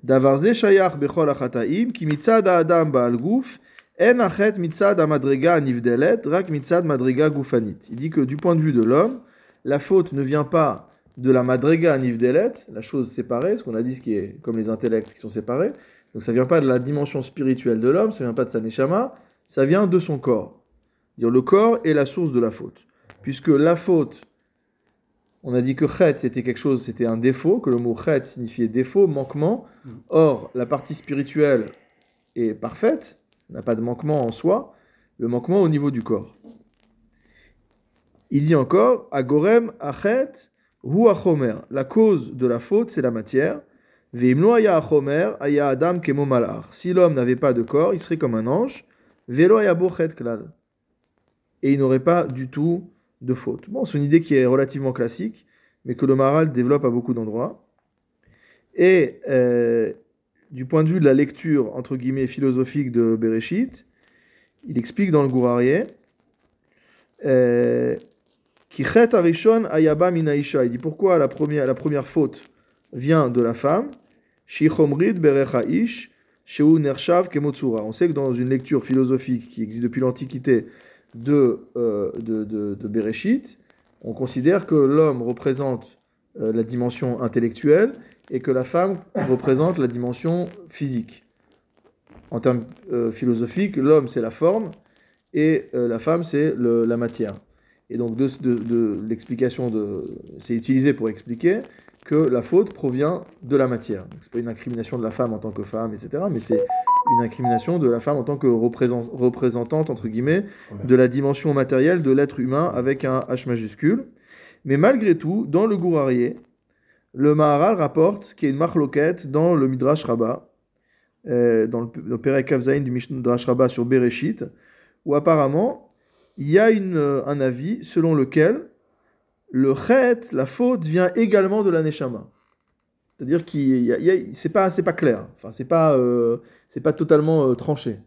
Davar ze shayach bechol achataim, ki mitzad ha'adam ba'al guf, en achet mitzad nivdelet, rak mitzad madrega gufanit. Il dit que du point de vue de l'homme, la faute ne vient pas de la madrega nivdelet, la chose séparée, ce qu'on a dit, ce qui est comme les intellects qui sont séparés. Donc ça vient pas de la dimension spirituelle de l'homme, ça vient pas de sa neshama, ça vient de son corps. Dire le corps est la source de la faute. Puisque la faute, on a dit que chet c'était quelque chose, c'était un défaut, que le mot chet signifiait défaut, manquement. Or, la partie spirituelle est parfaite, n'a pas de manquement en soi, le manquement au niveau du corps. Il dit encore, agorem achet hu achomer. La cause de la faute, c'est la matière. Veimlo aya achomer aya adam kemo malach. Si l'homme n'avait pas de corps, il serait comme un ange. Velo aya bo klal. Et il n'aurait pas du tout de faute. Bon, c'est une idée qui est relativement classique, mais que le Maharal développe à beaucoup d'endroits. Et euh, du point de vue de la lecture, entre guillemets, philosophique de Bereshit, il explique dans le Gourarié euh, ayaba minaisha. Il dit pourquoi la première, la première faute vient de la femme? Berecha ish kemotsura. On sait que dans une lecture philosophique qui existe depuis l'Antiquité de, euh, de, de, de Bereshit, on considère que l'homme représente euh, la dimension intellectuelle et que la femme <coughs> représente la dimension physique. En termes euh, philosophiques, l'homme c'est la forme et la femme c'est la matière. Et donc de, de, de l'explication de, c'est utilisé pour expliquer que la faute provient de la matière. Donc, C'est pas une incrimination de la femme en tant que femme, etc. Mais c'est une incrimination de la femme en tant que représent- représentante entre guillemets de la dimension matérielle de l'être humain avec un H majuscule. Mais malgré tout, dans le Gourarié, le Maharal rapporte qu'il y a une marloquette dans le Midrash Rabbah, euh, dans le, Perek Kavzaïn du Midrash Rabbah sur Bereshit, où apparemment il y a une, euh, un avis selon lequel le chet, la faute, vient également de la neshama. C'est-à-dire a- c'est pas, pas clair. Enfin, c'est pas, euh, pas totalement euh, tranché.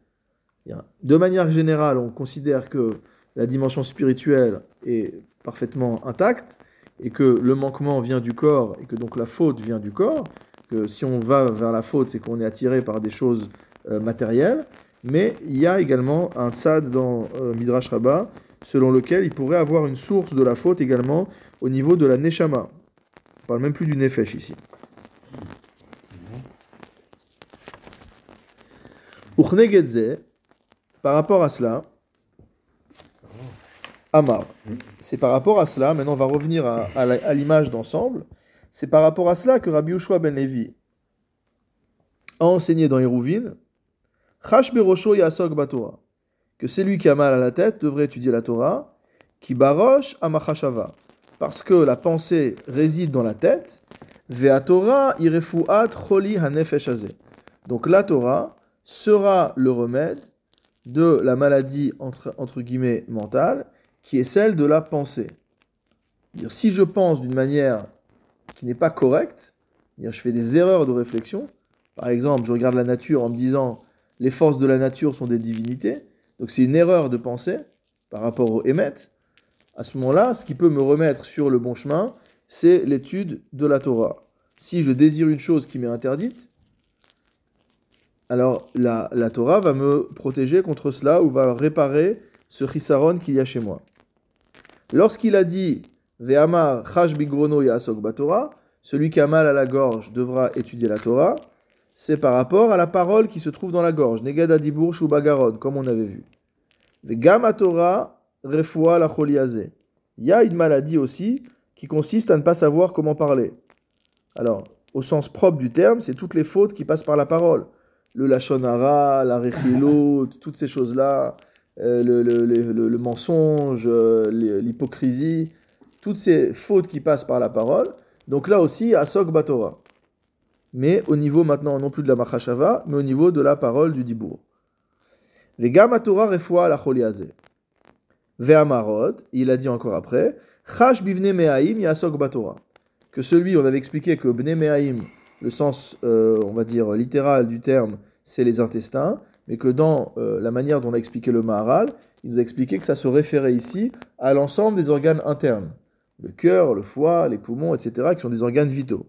De manière générale, on considère que la dimension spirituelle est parfaitement intacte et que le manquement vient du corps et que donc la faute vient du corps. Que si on va vers la faute, c'est qu'on est attiré par des choses euh, matérielles. Mais il y a également un tzad dans Midrash Rabbah selon lequel il pourrait avoir une source de la faute également au niveau de la neshama. On parle même plus du nefesh ici. Uchnegedze, par rapport à cela, Amar. C'est par rapport à cela, maintenant on va revenir à, l'image d'ensemble, c'est par rapport à cela que Rabbi Yoshua ben Levi a enseigné dans Hérouvine, que c'est lui qui a mal à la tête devrait étudier la Torah, qui barosh amachashava, parce que la pensée réside dans la tête, Torah. Donc la Torah sera le remède de la maladie entre, guillemets mentale, qui est celle de la pensée. Si je pense d'une manière qui n'est pas correcte, je fais des erreurs de réflexion, par exemple, je regarde la nature en me disant les forces de la nature sont des divinités, donc c'est une erreur de pensée par rapport au Hémet. À ce moment-là, ce qui peut me remettre sur le bon chemin, c'est l'étude de la Torah. Si je désire une chose qui m'est interdite, alors la, la Torah va me protéger contre cela ou va réparer ce chisaron qu'il y a chez moi. Lorsqu'il a dit Ve'amar chash bigrono yasok batorah, celui qui a mal à la gorge devra étudier la Torah, c'est par rapport à la parole qui se trouve dans la gorge, negada dibur bagaron, comme on avait vu. Ve'gam Torah refoua la choliazé. Il y a une maladie aussi qui consiste à ne pas savoir comment parler. Alors, au sens propre du terme, c'est toutes les fautes qui passent par la parole le lachonara, la rechilo, <laughs> toutes ces choses-là, euh, le, le- le- mensonge, euh, les- l'hypocrisie, toutes ces fautes qui passent par la parole. Donc là aussi, asok batora. Mais au niveau maintenant, non plus de la machashava, mais au niveau de la parole du dibour. Vegam Torah refoua la choliazé. Il a dit encore après, chash bivne me'aim yasok batora. Que celui, on avait expliqué que bne me'aim, le sens, euh, on va dire, littéral du terme, c'est les intestins, mais que dans euh, la manière dont on a expliqué le Maharal, il nous a expliqué que ça se référait ici à l'ensemble des organes internes. Le cœur, le foie, les poumons, etc., qui sont des organes vitaux.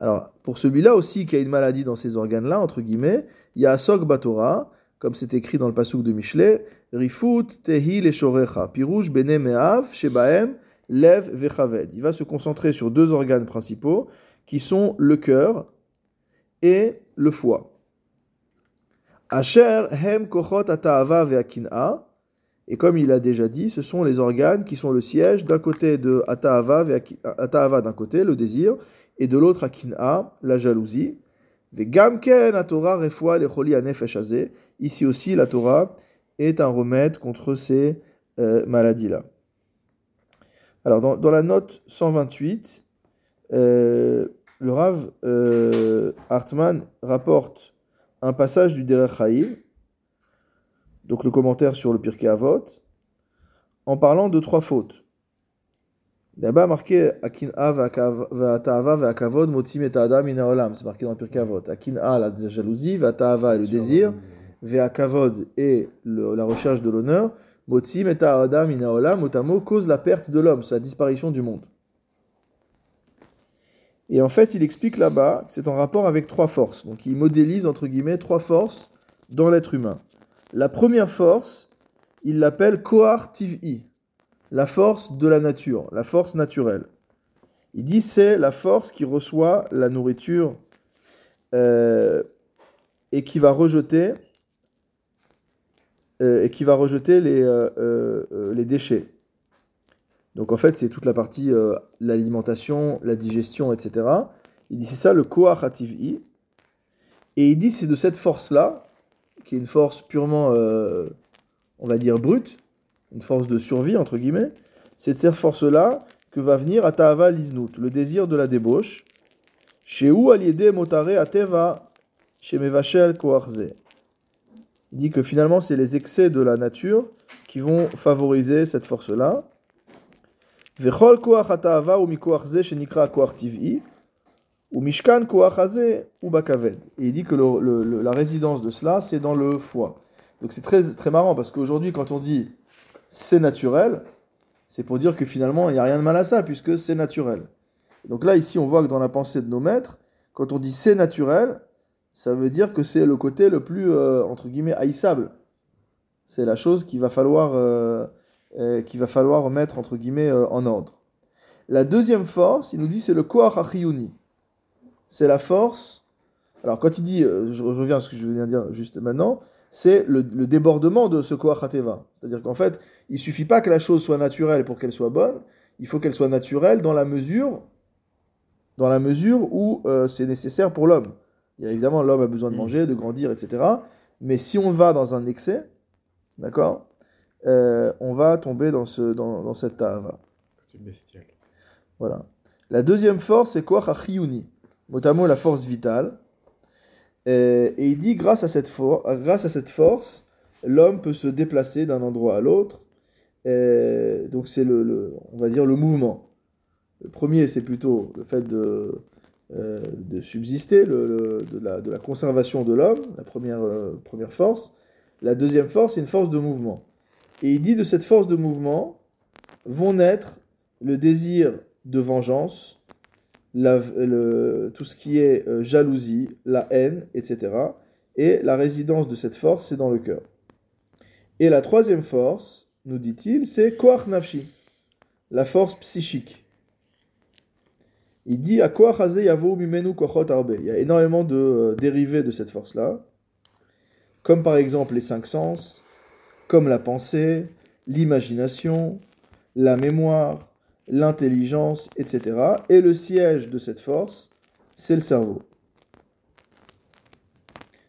Alors, pour celui-là aussi qui a une maladie dans ces organes-là, entre guillemets, il y a Asok Batora, comme c'est écrit dans le pasuk de Michelet, Rifut Tehi Leshorecha, Pirouj Bene Meav, Shebaem, Lev Vechaved. Il va se concentrer sur deux organes principaux, qui sont le cœur et le foie. Asher hem kochot ata'ava ve'akin'a. Et comme il a déjà dit, ce sont les organes qui sont le siège d'un côté de ata'ava d'un côté, le désir, et de l'autre akin'a, la jalousie. Ici aussi, la Torah est un remède contre ces euh, maladies-là. Alors, dans, dans la note 128, euh, le Rav euh, Hartman rapporte un passage du Derech Haïm, donc le commentaire sur le Pirkei Avot, en parlant de trois fautes. D'abord marqué Akin'a va'ata'ava va'akavod motzim et adam min ha'olam. C'est marqué dans le Pirkei Avot. Akin'a la jalousie, va'ata'ava le désir, ve'akavod est le- la recherche de l'honneur, motzim et adam min ha'olam, motamo cause la perte de l'homme, c'est la disparition du monde. Et en fait, il explique là-bas que c'est en rapport avec trois forces. Donc il modélise, entre guillemets, trois forces dans l'être humain. La première force, il l'appelle Kohar Tiv'i, la force de la nature, la force naturelle. Il dit c'est la force qui reçoit la nourriture euh, et qui va rejeter euh, et qui va rejeter les, euh, les déchets. Donc en fait, c'est toute la partie l'alimentation, la digestion, etc. Il dit c'est ça le koach hativ'i. Et il dit c'est de cette force-là, qui est une force purement, on va dire, brute, une force de survie, entre guillemets, c'est de cette force-là que va venir Atahava Liznut, le désir de la débauche. Chez aliédé motare ateva, chez Mevachel. Il dit que finalement, c'est les excès de la nature qui vont favoriser cette force-là. Et il dit que la résidence de cela, c'est dans le foie. Donc c'est très, très marrant parce qu'aujourd'hui, quand on dit c'est naturel, c'est pour dire que finalement, il n'y a rien de mal à ça puisque c'est naturel. Donc là, ici, on voit que dans la pensée de nos maîtres, quand on dit c'est naturel, ça veut dire que c'est le côté le plus, euh, entre guillemets, haïssable. C'est la chose qu'il va falloir, euh, euh, va falloir mettre, entre guillemets, en ordre. La deuxième force, il nous dit, c'est le koach. C'est la force. Alors, quand il dit, je reviens à ce que je viens de dire juste maintenant, c'est le, le débordement de ce Koach. C'est-à-dire qu'en fait, il suffit pas que la chose soit naturelle pour qu'elle soit bonne, il faut qu'elle soit naturelle dans la mesure, dans la mesure où euh, c'est nécessaire pour l'homme. Évidemment, l'homme a besoin de Mm. manger, de grandir, etc. Mais si on va dans un excès, d'accord, euh, on va tomber dans, ce, dans, dans cette. Côté bestial. Voilà. La deuxième force, c'est quoi? Chiyuni. Notamment la force vitale. Euh, et il dit, grâce à cette, grâce à cette force, l'homme peut se déplacer d'un endroit à l'autre. Euh, donc c'est le, on va dire le mouvement. Le premier, c'est plutôt le fait de, euh, de subsister, le, de, la, de la conservation de l'homme, la première, euh, première force. La deuxième force, c'est une force de mouvement. Et il dit de cette force de mouvement vont naître le désir de vengeance, le- tout ce qui est jalousie, la haine, etc. Et la résidence de cette force, c'est dans le cœur. Et la troisième force, nous dit-il, c'est Koach Nafshi, la force psychique. Il dit à Koach Yavo Mimenu Kochot Arbe? Il y a énormément de euh, dérivés de cette force-là, comme par exemple les cinq sens, comme la pensée, l'imagination, la mémoire, l'intelligence, etc. Et le siège de cette force, c'est le cerveau.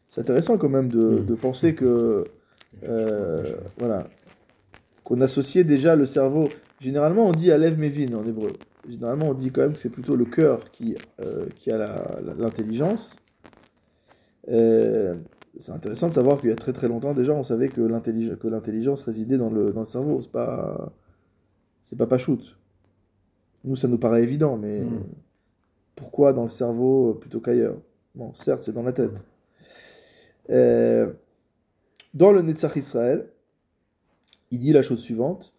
C'est intéressant quand même de, Mhm. de penser que euh, voilà qu'on associait déjà le cerveau. Généralement, on dit Alev Mevin en hébreu. Généralement, on dit quand même que c'est plutôt le cœur qui, euh, qui a l'intelligence. Euh, c'est intéressant de savoir qu'il y a très très longtemps déjà, on savait que l'intelligence, résidait dans le, dans le cerveau. C'est pas, c'est pas shoot. Nous, ça nous paraît évident, mais Mm. pourquoi dans le cerveau plutôt qu'ailleurs? Bon, certes, c'est dans la tête. Euh, dans le Netzach Israël, il dit la chose suivante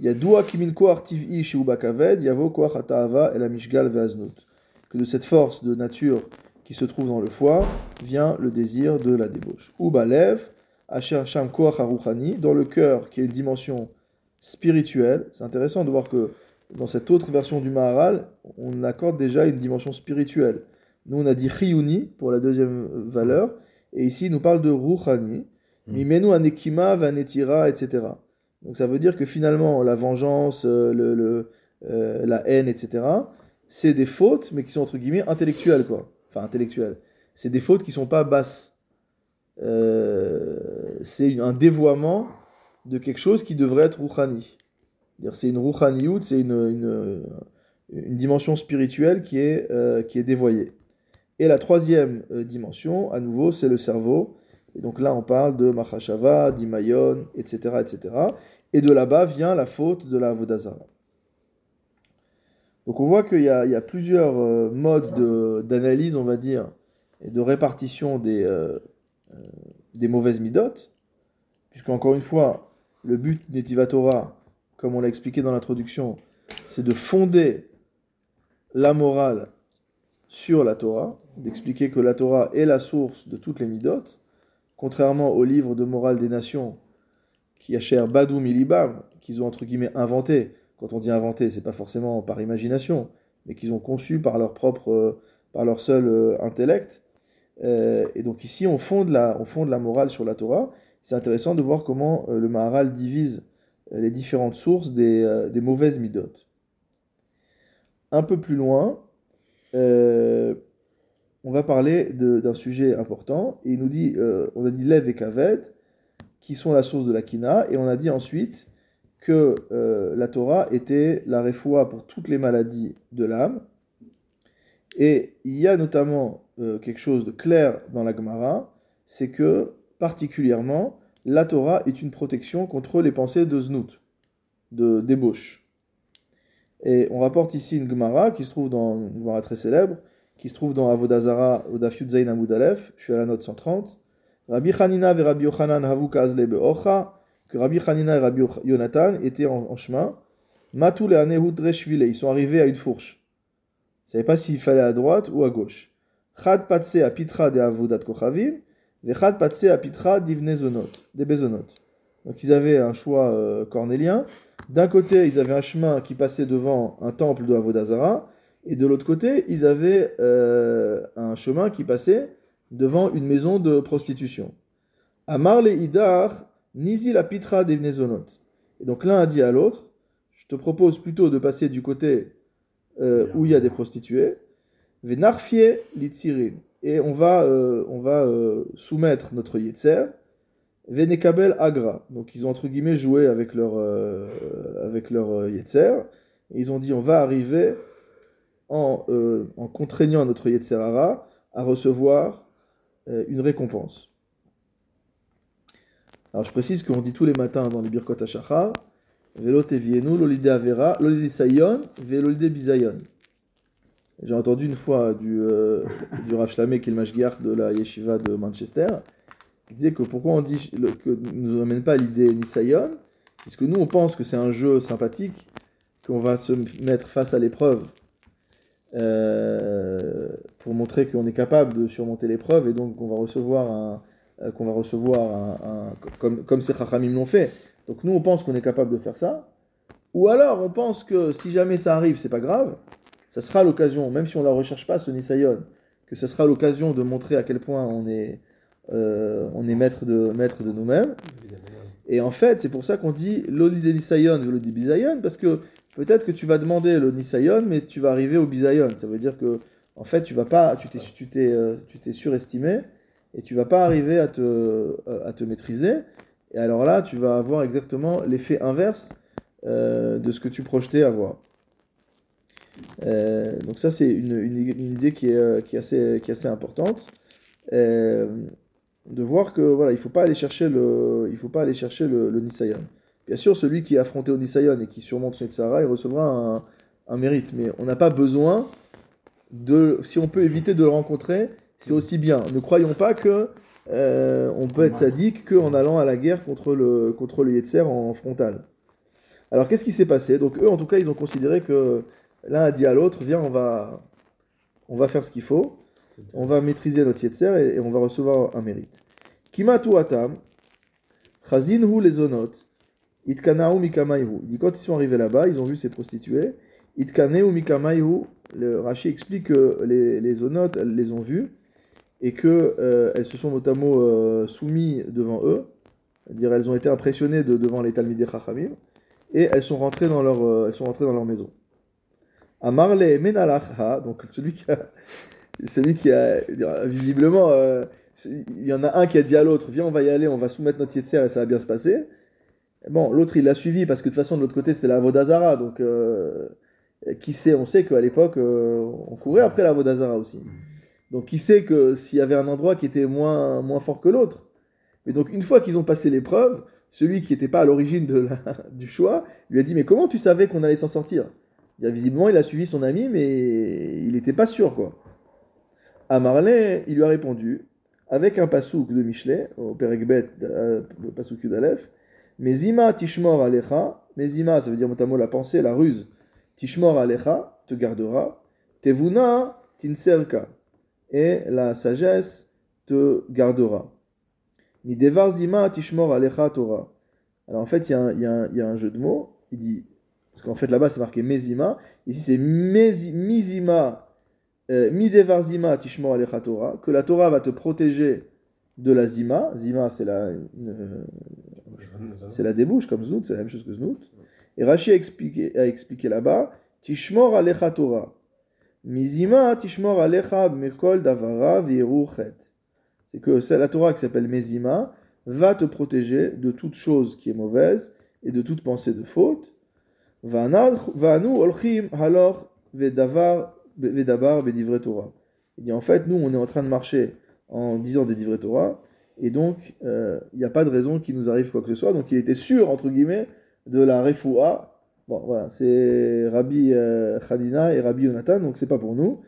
Kimin Kaved, Yavo Koach Ve'aznut. Que de cette force de nature qui se trouve dans le foie vient le désir de la débauche. Uba Lev, Asher Sham Koach Haruchani, dans le cœur qui est une dimension spirituelle. C'est intéressant de voir que dans cette autre version du Maharal, on accorde déjà une dimension spirituelle. Nous, on a dit Chiyuni pour la deuxième valeur, et ici, il nous parle de Ruchani, Mm. Mimenu Anekima, Vanetira, etc. Donc ça veut dire que finalement, la vengeance, euh, le, euh, la haine, etc., c'est des fautes, mais qui sont entre guillemets intellectuelles, quoi. Enfin, intellectuelles. C'est des fautes qui sont pas basses. Euh, c'est un dévoiement de quelque chose qui devrait être. C'est-à-dire, C'est une Ruchaniyut, c'est une, une, dimension spirituelle qui est, qui est dévoyée. Et la troisième dimension, à nouveau, c'est le cerveau. Et donc là, on parle de Machashava, d'Imayon, etc., etc. Et de là-bas vient la faute de la Vodazara. Donc on voit qu'il y a, plusieurs euh, modes de- d'analyse, on va dire, et de répartition des, euh, euh, des mauvaises midotes. Puisqu'encore une fois, le but d'Etiva Torah, comme on l'a expliqué dans l'introduction, c'est de fonder la morale sur la Torah, d'expliquer que la Torah est la source de toutes les midotes, contrairement au livre de morale des nations qui a cher Badou Milibam, qu'ils ont entre guillemets inventé. Quand on dit inventé, c'est pas forcément par imagination, mais qu'ils ont conçu par leur propre, euh, par leur seul euh, intellect. Euh, et donc ici, on fonde la, on fonde la morale sur la Torah. C'est intéressant de voir comment le Maharal divise les différentes sources des, des mauvaises midotes. Un peu plus loin, on va parler d'un sujet important. Et nous dit, euh, on a dit Lev et Kaved, qui sont la source de la Kina, et on a dit ensuite que euh, la Torah était la réfoua pour toutes les maladies de l'âme. Et il y a notamment euh, quelque chose de clair dans la Gemara, c'est que particulièrement la Torah est une protection contre les pensées de znout, de débauche. Et on rapporte ici une Gemara qui se trouve dans une Gemara très célèbre, qui se trouve dans Avodazara au Daf Yud Zayin Amud Aleph, je suis à la note 130. Rabbi Hanina et Rabbi Yochanan havu kazle be'ocha, que Rabbi Hanina et Rabbi Yonatan étaient en, chemin. Matou le anehut reshvile, ils sont arrivés à une fourche. Ils ne savaient pas s'il fallait à droite ou à gauche. Chad patse à pitra de avodat kochavim, et chad patse à pitra d'ivne zonot, des bezonot. Donc ils avaient un choix euh, cornélien. D'un côté, ils avaient un chemin qui passait devant un temple de Avodazara, et de l'autre côté, ils avaient euh, un chemin qui passait devant une maison de prostitution. Amar le idar, nisi la pitra des. Et donc l'un a dit à l'autre, je te propose plutôt de passer du côté euh, où il y a des prostituées, venarfie litzirin. Et on va, euh, on va soumettre notre yetzer, venekabel agra. Donc ils ont entre guillemets joué avec leur, avec leur yetzer. Et ils ont dit on va arriver en, euh, en contraignant notre yetzerara à recevoir euh, une récompense. Alors je précise qu'on dit tous les matins dans les Birkot HaShachar, Velo tevienu, lolide avera, lolide sayon, velolide bisayon. J'ai entendu une fois du, euh, du Rav Shlamé, qui est le de la yeshiva de Manchester, qui disait que pourquoi on dit que ne nous amène pas l'idée Nisayon, puisque nous on pense que c'est un jeu sympathique, qu'on va se mettre face à l'épreuve euh, pour montrer qu'on est capable de surmonter l'épreuve et donc qu'on va recevoir un, euh, qu'on va recevoir un, comme, comme ces Chachamim l'ont fait. Donc nous on pense qu'on est capable de faire ça, ou alors on pense que si jamais ça arrive, c'est pas grave, ça sera l'occasion, même si on ne la recherche pas, ce Nisayon, que ça sera l'occasion de montrer à quel point on est, euh, on est maître de, maître de nous-mêmes. Et en fait, c'est pour ça qu'on dit l'olide Nisayon et l'olide Bisayon, parce que peut-être que tu vas demander le Nisayon, mais tu vas arriver au Bisayon. Ça veut dire que, en fait, tu vas pas, tu t'es, tu t'es, euh, tu t'es surestimé et tu vas pas arriver à te, euh, à te maîtriser. Et alors là, tu vas avoir exactement l'effet inverse euh, de ce que tu projetais avoir. Donc ça, c'est une, une, idée qui est, qui assez, qui assez importante. De voir que voilà, il faut pas aller chercher le, il faut pas aller chercher le, le. Bien sûr, celui qui est affronté au Nisayon et qui surmonte son Yitzhara, il recevra un, un mérite. Mais on n'a pas besoin de, si on peut éviter de le rencontrer, c'est aussi bien. Ne croyons pas que euh, on peut être sadique qu'en allant à la guerre contre le, contre le Yetzer en frontal. Alors qu'est-ce qui s'est passé? Donc eux, en tout cas, ils ont considéré que l'un a dit à l'autre, viens, on va, on va faire ce qu'il faut on va maîtriser notre yetzer et, et on va recevoir un mérite. Kimatu atam, chazin hu les onot, itkanahu mikamaihu. Il dit quand ils sont arrivés là-bas, ils ont vu ces prostituées, itkaneu mikamaihu. Le Rashi explique que les, les onotes, elles les ont vues et que euh, elles se sont notamment euh, soumis devant eux, c'est-à-dire elles ont été impressionnées de, devant les Talmidei Chachamim et elles sont rentrées dans leur, euh, elles sont rentrées dans leur maison. Amarle menalacha, donc celui qui a celui qui a visiblement il y en a un qui a dit à l'autre viens on va y aller on va soumettre notre yetzer et ça va bien se passer bon l'autre il l'a suivi parce que de toute façon de l'autre côté c'était la Vodazara donc euh, qui sait on sait qu'à l'époque euh, on courait après la Vodazara aussi. Donc qui sait que s'il y avait un endroit qui était moins, moins fort que l'autre. Mais donc une fois qu'ils ont passé l'épreuve celui qui n'était pas à l'origine de la- <laughs> du choix lui a dit mais comment tu savais qu'on allait s'en sortir? Dire, visiblement il a suivi son ami mais il n'était pas sûr quoi. À Marley, il lui a répondu, avec un pasouk de Michelet, au Perekbet, euh, le pasouk d'Aleph, Mezima tishmor alecha, Mezima, ça veut dire notamment la pensée, la ruse, tishmor alecha, te gardera, tevuna tinserka, et la sagesse te gardera. Midevar zima tishmor alecha Torah. Alors en fait, il y, a un- jeu de mots, il dit, parce qu'en fait là-bas c'est marqué Mezima, ici c'est Mizima euh, tishmor alecha Torah, que la Torah va te protéger de la zima. Zima, c'est la, une- c'est la débouche, comme znout, c'est la même chose que znout. Et Rashi a expliqué, a expliqué là-bas, tishmor alecha Torah. Mizima tishmor alecha mikol davara v'iru chet. C'est que c'est la Torah qui s'appelle Mezima va te protéger de toute chose qui est mauvaise et de toute pensée de faute. Va'anu olchim halor vedavar vedabar bedivre Torah. Il dit en fait, nous, on est en train de marcher en disant des divrei Torah, et donc euh, il n'y a pas de raison qu'il nous arrive quoi que ce soit. Donc il était sûr, entre guillemets, de la refoua. Bon, voilà, c'est Rabbi euh, et Rabbi Yonatan, donc c'est pas pour nous.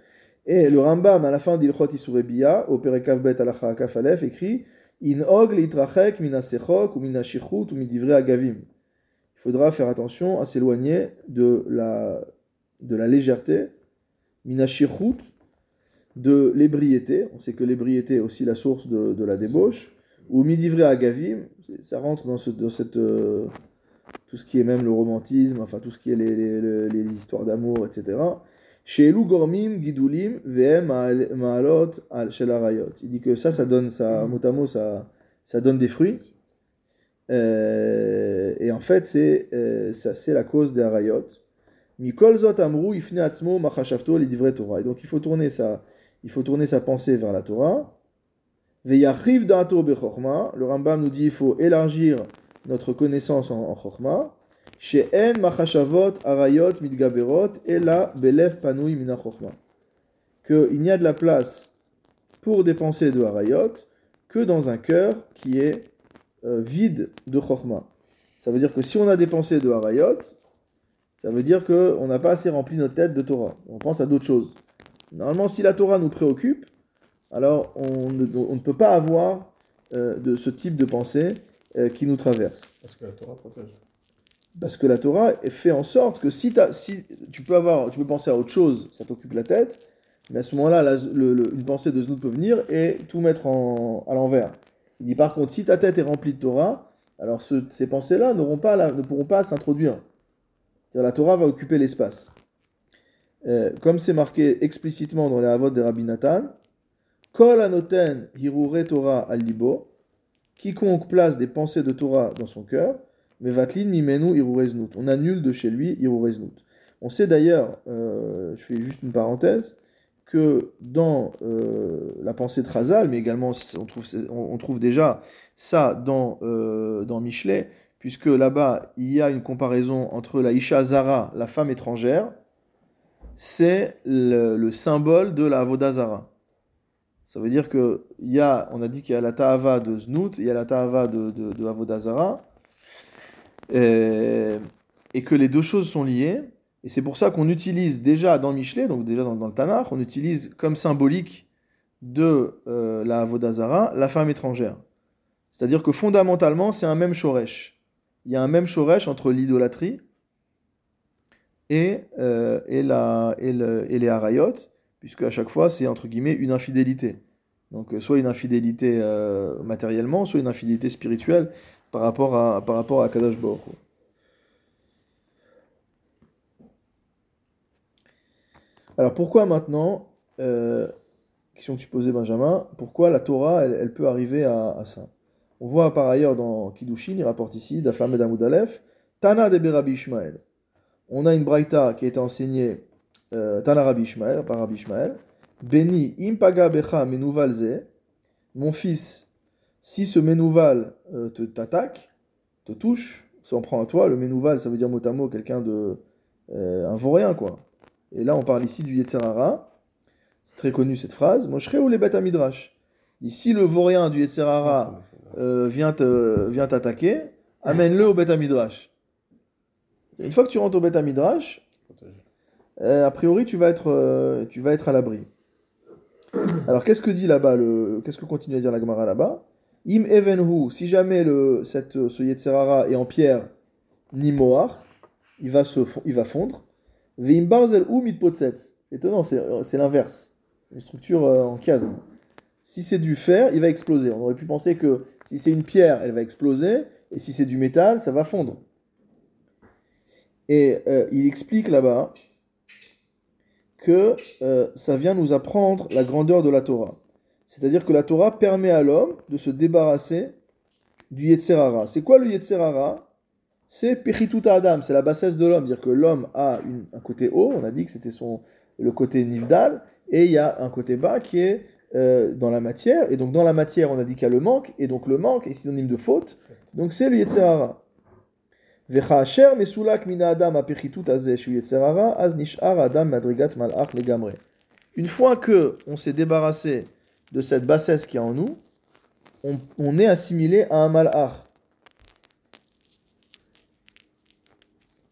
Et le Rambam, à la fin d'Ilchot Isurebiya, au Perekav Bet Alacha Kaf Aleph, écrit In og litrachek mina sechok ou mina shichut ou midivre agavim. Il faudra faire attention à s'éloigner de la, de la légèreté, mina shichut, de l'ébriété. On sait que l'ébriété est aussi la source de, de la débauche. Ou midivre agavim, c'est- ça rentre dans, ce, dans cette, euh, tout ce qui est même le romantisme, enfin tout ce qui est les, les, histoires d'amour, etc. Chez Elou Gormim, Gidulim, VM, Maalot, Al- Shel Arayot. Il dit que ça, ça donne, ça, mot à mot, ça, ça donne des fruits. Euh, et en fait, c'est euh, ça, c'est la cause des harayot. Mikol zot amrou ifne atzmo machashavto Torah. Donc il faut tourner sa, il faut tourner sa pensée vers la Torah. Veyachiv da'ato bechorma. Le Rambam nous dit il faut élargir notre connaissance en, chorma. She'en machashavot harayot mitgaberot ela belev panui mina chorma. Qu'il n'y a de la place pour des pensées de harayot que dans un cœur qui est euh, vide de chorma. Ça veut dire que si on a des pensées de harayot, ça veut dire qu'on n'a pas assez rempli notre tête de Torah. On pense à d'autres choses. Normalement, si la Torah nous préoccupe, alors on ne, on ne peut pas avoir euh, de ce type de pensée euh, qui nous traverse. Parce que la Torah protège. Parce que la Torah fait en sorte que si, tu peux avoir, tu peux penser à autre chose, ça t'occupe la tête, mais à ce moment-là, une pensée de Znout peut venir et tout mettre en, à l'envers. Il dit par contre, si ta tête est remplie de Torah, alors ce- ces pensées-là n'auront pas la- ne pourront pas s'introduire. La Torah va occuper l'espace. Euh, comme c'est marqué explicitement dans les Havot de Rabbi Nathan, Kol anoten hirure Torah al libo, quiconque place des pensées de Torah dans son cœur, mais vatlin mimenu hirure znut. On annule de chez lui hirure znut. On sait d'ailleurs, euh, je fais juste une parenthèse, que dans euh, la pensée de mais également on trouve, déjà ça dans, dans Michelet, puisque là-bas il y a une comparaison entre la Isha Zara, la femme étrangère, c'est le, le symbole de la Avoda Zara. Ça veut dire que y a, on a dit qu'il y a la Ta'ava de Znout, il y a la Ta'ava de, de, de Avoda Zara, et, et que les deux choses sont liées. Et c'est pour ça qu'on utilise déjà dans Michelet, donc déjà dans, dans le Tanakh, on utilise comme symbolique de euh, la Avodazara la femme étrangère. C'est-à-dire que fondamentalement, c'est un même shoresh. Il y a un même shoresh entre l'idolâtrie et, euh, et, les harayot, puisque à chaque fois, c'est entre guillemets une infidélité. Donc euh, soit une infidélité euh, matériellement, soit une infidélité spirituelle par rapport à, par rapport à Kadosh Baruch. Alors pourquoi maintenant, question que tu posais Benjamin, pourquoi la Torah elle, peut arriver à, ça? On voit par ailleurs dans Kiddushin, il rapporte ici, d'Aflamed Damoud Aleph, Tana de Rabbi Ishmael. On a une braïta qui a été enseignée, euh, par Rabbi Ishmael, Beni impaga becha menouval ze, mon fils, si ce menouval euh, te t'attaque, te touche, s'en prend à toi, le menouval ça veut dire mot à mot quelqu'un de, euh, un vaurien quoi. Et là, on parle ici du Yetzerara. C'est très connu cette phrase. Moshre ou les bêtes Midrash. Ici, le vaurien du Yetzerara euh, vient t'attaquer, amène-le au bêta Midrash. Une fois que tu rentres au bêta Midrash, euh, a priori, tu vas être, euh, tu vas être à l'abri. Alors, qu'est-ce que dit là-bas le, Qu'est-ce que continue à dire la Gemara là-bas? Im evenhu, si jamais le, cette, ce Yetzerara est en pierre, ni moar, il va, se, il va fondre. Veim barzel ou mitpotzetz. C'est étonnant, c'est c'est l'inverse. Une structure euh, en chiasme. Si c'est du fer, il va exploser. On aurait pu penser que si c'est une pierre, elle va exploser, et si c'est du métal, ça va fondre. Et euh, il explique là-bas que euh, ça vient nous apprendre la grandeur de la Torah. C'est-à-dire que la Torah permet à l'homme de se débarrasser du Yetzerara. C'est quoi le Yetzerara? C'est Pechituta Adam, c'est la bassesse de l'homme. Dire que l'homme a un côté haut, on a dit que c'était son le côté Nivdal, et il y a un côté bas qui est euh, dans la matière. Et donc dans la matière, on a dit qu'il y a le manque, et donc le manque est synonyme de faute. Donc c'est le Yetzerara. Une fois que on s'est débarrassé de cette bassesse qui est en nous, on, est assimilé à un malach.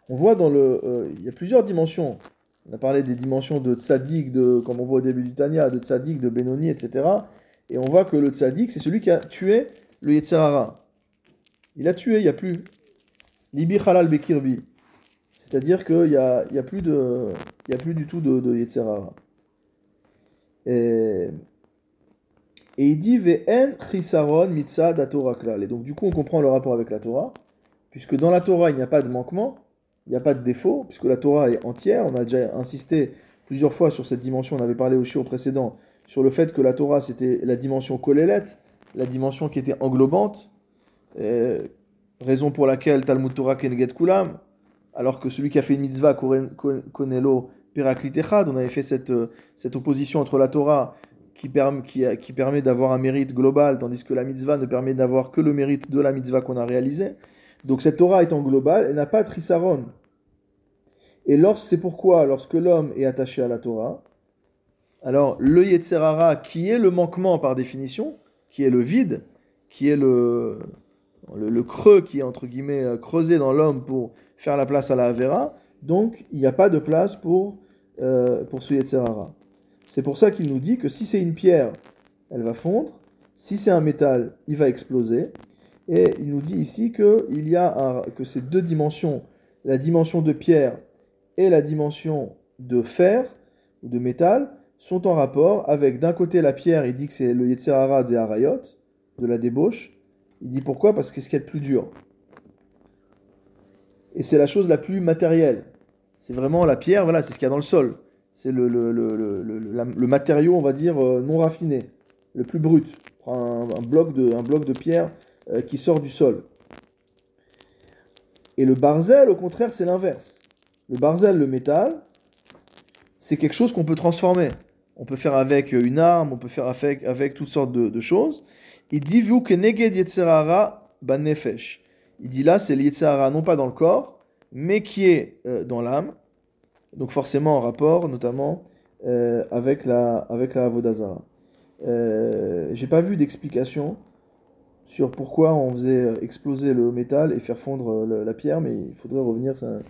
On voit dans le, euh, il y a plusieurs dimensions. On a parlé des dimensions de tzaddik, comme on voit au début du Tanya, de tzaddik, de Benoni, etc. Et on voit que le tzaddik, c'est celui qui a tué le Yetzerara. Il a tué, il n'y a plus. Libi halal bekirbi. C'est-à-dire qu'il n'y a, y a, plus de, a plus du tout de, de Yetzerara. Et, et il dit Ve'en chisaron Torah klal. Et donc, du coup, on comprend le rapport avec la Torah, puisque dans la Torah, il n'y a pas de manquement, il n'y a pas de défaut, puisque la Torah est entière. On a déjà insisté plusieurs fois sur cette dimension. On avait parlé aussi au précédent sur le fait que la Torah, c'était la dimension kolélette, la dimension qui était englobante, euh, raison pour laquelle Talmud Torah Keneget Kulam, alors que celui qui a fait une mitzvah, Konelo Peraklit on avait fait cette, euh, cette opposition entre la Torah qui, permet, qui, qui permet d'avoir un mérite global, tandis que la mitzvah ne permet d'avoir que le mérite de la mitzvah qu'on a réalisée. Donc cette Torah étant globale, elle n'a pas de trisaron. Et c'est pourquoi, lorsque l'homme est attaché à la Torah, alors le Yetzerara, qui est le manquement par définition, qui est le vide, qui est le, le, creux qui est entre guillemets euh, creusé dans l'homme pour faire la place à la Avera, donc il n'y a pas de place pour, euh, pour ce Yetzerara. C'est pour ça qu'il nous dit que si c'est une pierre, elle va fondre, si c'est un métal, il va exploser, et il nous dit ici que, il y a que ces deux dimensions, la dimension de pierre et la dimension de fer ou de métal, sont en rapport avec d'un côté la pierre, il dit que c'est le Yetzerara de Harayot, de la débauche. Il dit pourquoi? Parce que ce qu'il y a de plus dur. Et c'est la chose la plus matérielle. C'est vraiment la pierre, voilà, c'est ce qu'il y a dans le sol. C'est le, le, le, matériau, on va dire, euh, non raffiné, le plus brut. Un, un, bloc, de, un bloc de pierre euh, qui sort du sol. Et le barzel, au contraire, c'est l'inverse. Le barzel, le métal, c'est quelque chose qu'on peut transformer on peut faire avec une arme, on peut faire avec, avec toutes sortes de, choses. Il dit vu que neged yetzerara banefesh. Il dit là, c'est l'yetzerara non pas dans le corps, mais qui est euh, dans l'âme. Donc forcément en rapport, notamment euh, avec la avec la Avodazara. Euh, J'ai pas vu d'explication sur pourquoi on faisait exploser le métal et faire fondre la pierre, mais il faudrait revenir, ça,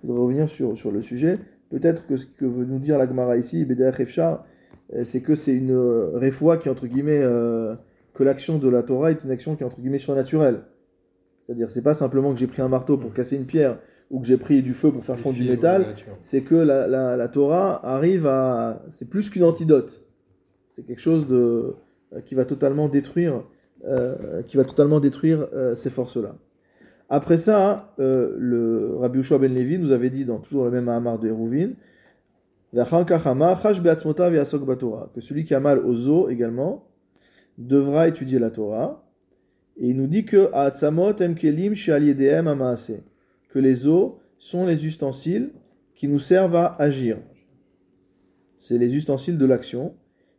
faudrait revenir sur, sur le sujet. Peut-être que ce que veut nous dire la Gemara ici, Beder c'est que c'est une réfoua qui, entre guillemets, que l'action de la Torah est une action qui est, entre guillemets, surnaturelle. C'est-à-dire, c'est pas simplement que j'ai pris un marteau pour casser une pierre ou que j'ai pris du feu pour faire fondre du métal, c'est que la, la, Torah arrive à. C'est plus qu'une antidote. C'est quelque chose de, qui va totalement détruire, qui va totalement détruire ces forces-là. Après ça, le Rabbi Ushua ben Levi nous avait dit dans toujours le même Mahamar de Hérouvin que celui qui a mal aux os également devra étudier la Torah. Et il nous dit que que les os sont les ustensiles qui nous servent à agir. C'est les ustensiles de l'action.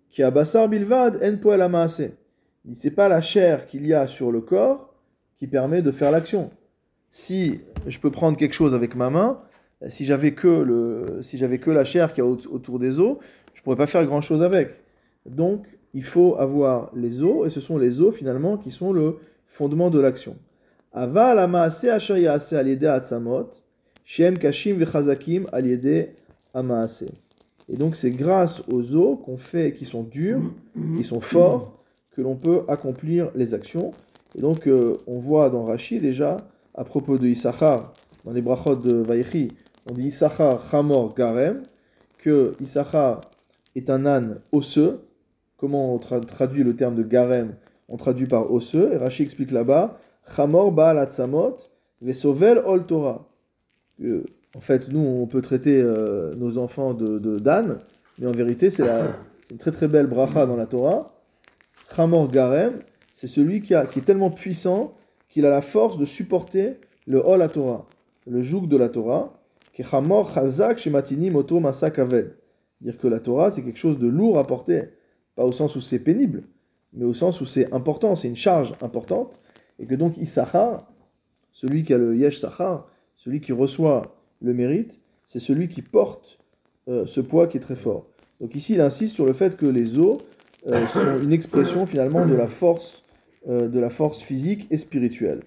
Qui a basar bilvad en C'est pas la chair qu'il y a sur le corps qui permet de faire l'action. Si je peux prendre quelque chose avec ma main, si j'avais que, le, si j'avais que la chair qui est autour des os, je pourrais pas faire grand chose avec. Donc, il faut avoir les os, et ce sont les os finalement qui sont le fondement de l'action. Ava lama ase aliede atzamot, shem kashim vechazakim aliede amaase. Et donc, c'est grâce aux os qu'on fait, qui sont durs, qui sont forts, que l'on peut accomplir les actions. Et donc, euh, on voit dans Rashi déjà, à propos de Issachar, dans les brachot de Vaïchi, on dit Issachar Chamor Garem, que Issachar est un âne osseux. Comment on traduit le terme de Garem On traduit par osseux. Et Rashi explique là-bas Chamor Baal Atzamot Vesovel Ol Torah. en fait, nous, on peut traiter euh, nos enfants de, d'âne, mais en vérité, c'est, une très très belle bracha dans la Torah. Chamor Garem, c'est celui qui, qui est tellement puissant qu'il a la force de supporter le Ol Torah, le joug de la Torah. Dire que la Torah, c'est quelque chose de lourd à porter. Au sens où c'est pénible, mais au sens où c'est important, c'est une charge importante. Et que donc Issachar, celui qui a le Yesh Sachar, celui qui reçoit le mérite, c'est celui qui porte euh, ce poids qui est très fort. Donc ici, il insiste sur le fait que les os euh, sont une expression finalement de la force, euh, de la force physique et spirituelle.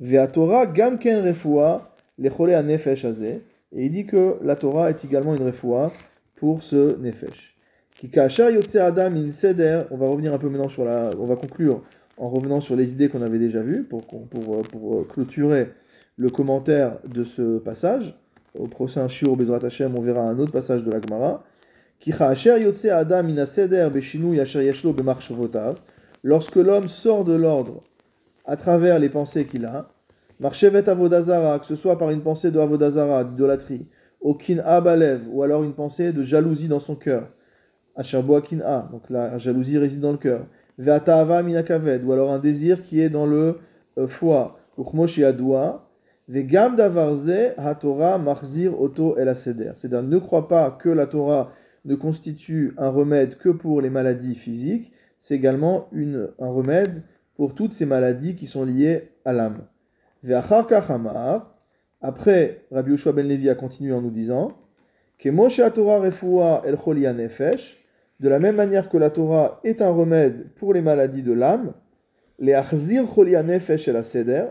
Vea Torah gamken refoua lechole anefesh azeh. Et il dit que la Torah est également une refoua pour ce nefesh. On va revenir un peu maintenant sur la, on va conclure en revenant sur les idées qu'on avait déjà vues pour, pour, euh, clôturer le commentaire de ce passage. Au prochain Shiur Bezrat Hashem, on verra un autre passage de la Gemara. Adam Lorsque l'homme sort de l'ordre à travers les pensées qu'il a, Marchevet Avodazara, que ce soit par une pensée de Avodazara, d'idolâtrie, au Kin'a Balev, ou alors une pensée de jalousie dans son cœur. Acharboa Kin'a, donc la jalousie réside dans le cœur. Ve'ata'ava minakaved, ou alors un désir qui est dans le euh, foie. Uchmoshi adoua. Ve'gam davarze haTorah marzir oto el. C'est-à-dire, ne crois pas que la Torah ne constitue un remède que pour les maladies physiques, c'est également une, un remède pour toutes ces maladies qui sont liées à l'âme. Ve'achar kach amar. Après, Rabbi Yoshua ben Levi a continué en nous disant que Moshe Torah refoua el cholia nefesh, de la même manière que la Torah est un remède pour les maladies de l'âme, les achzir el seder,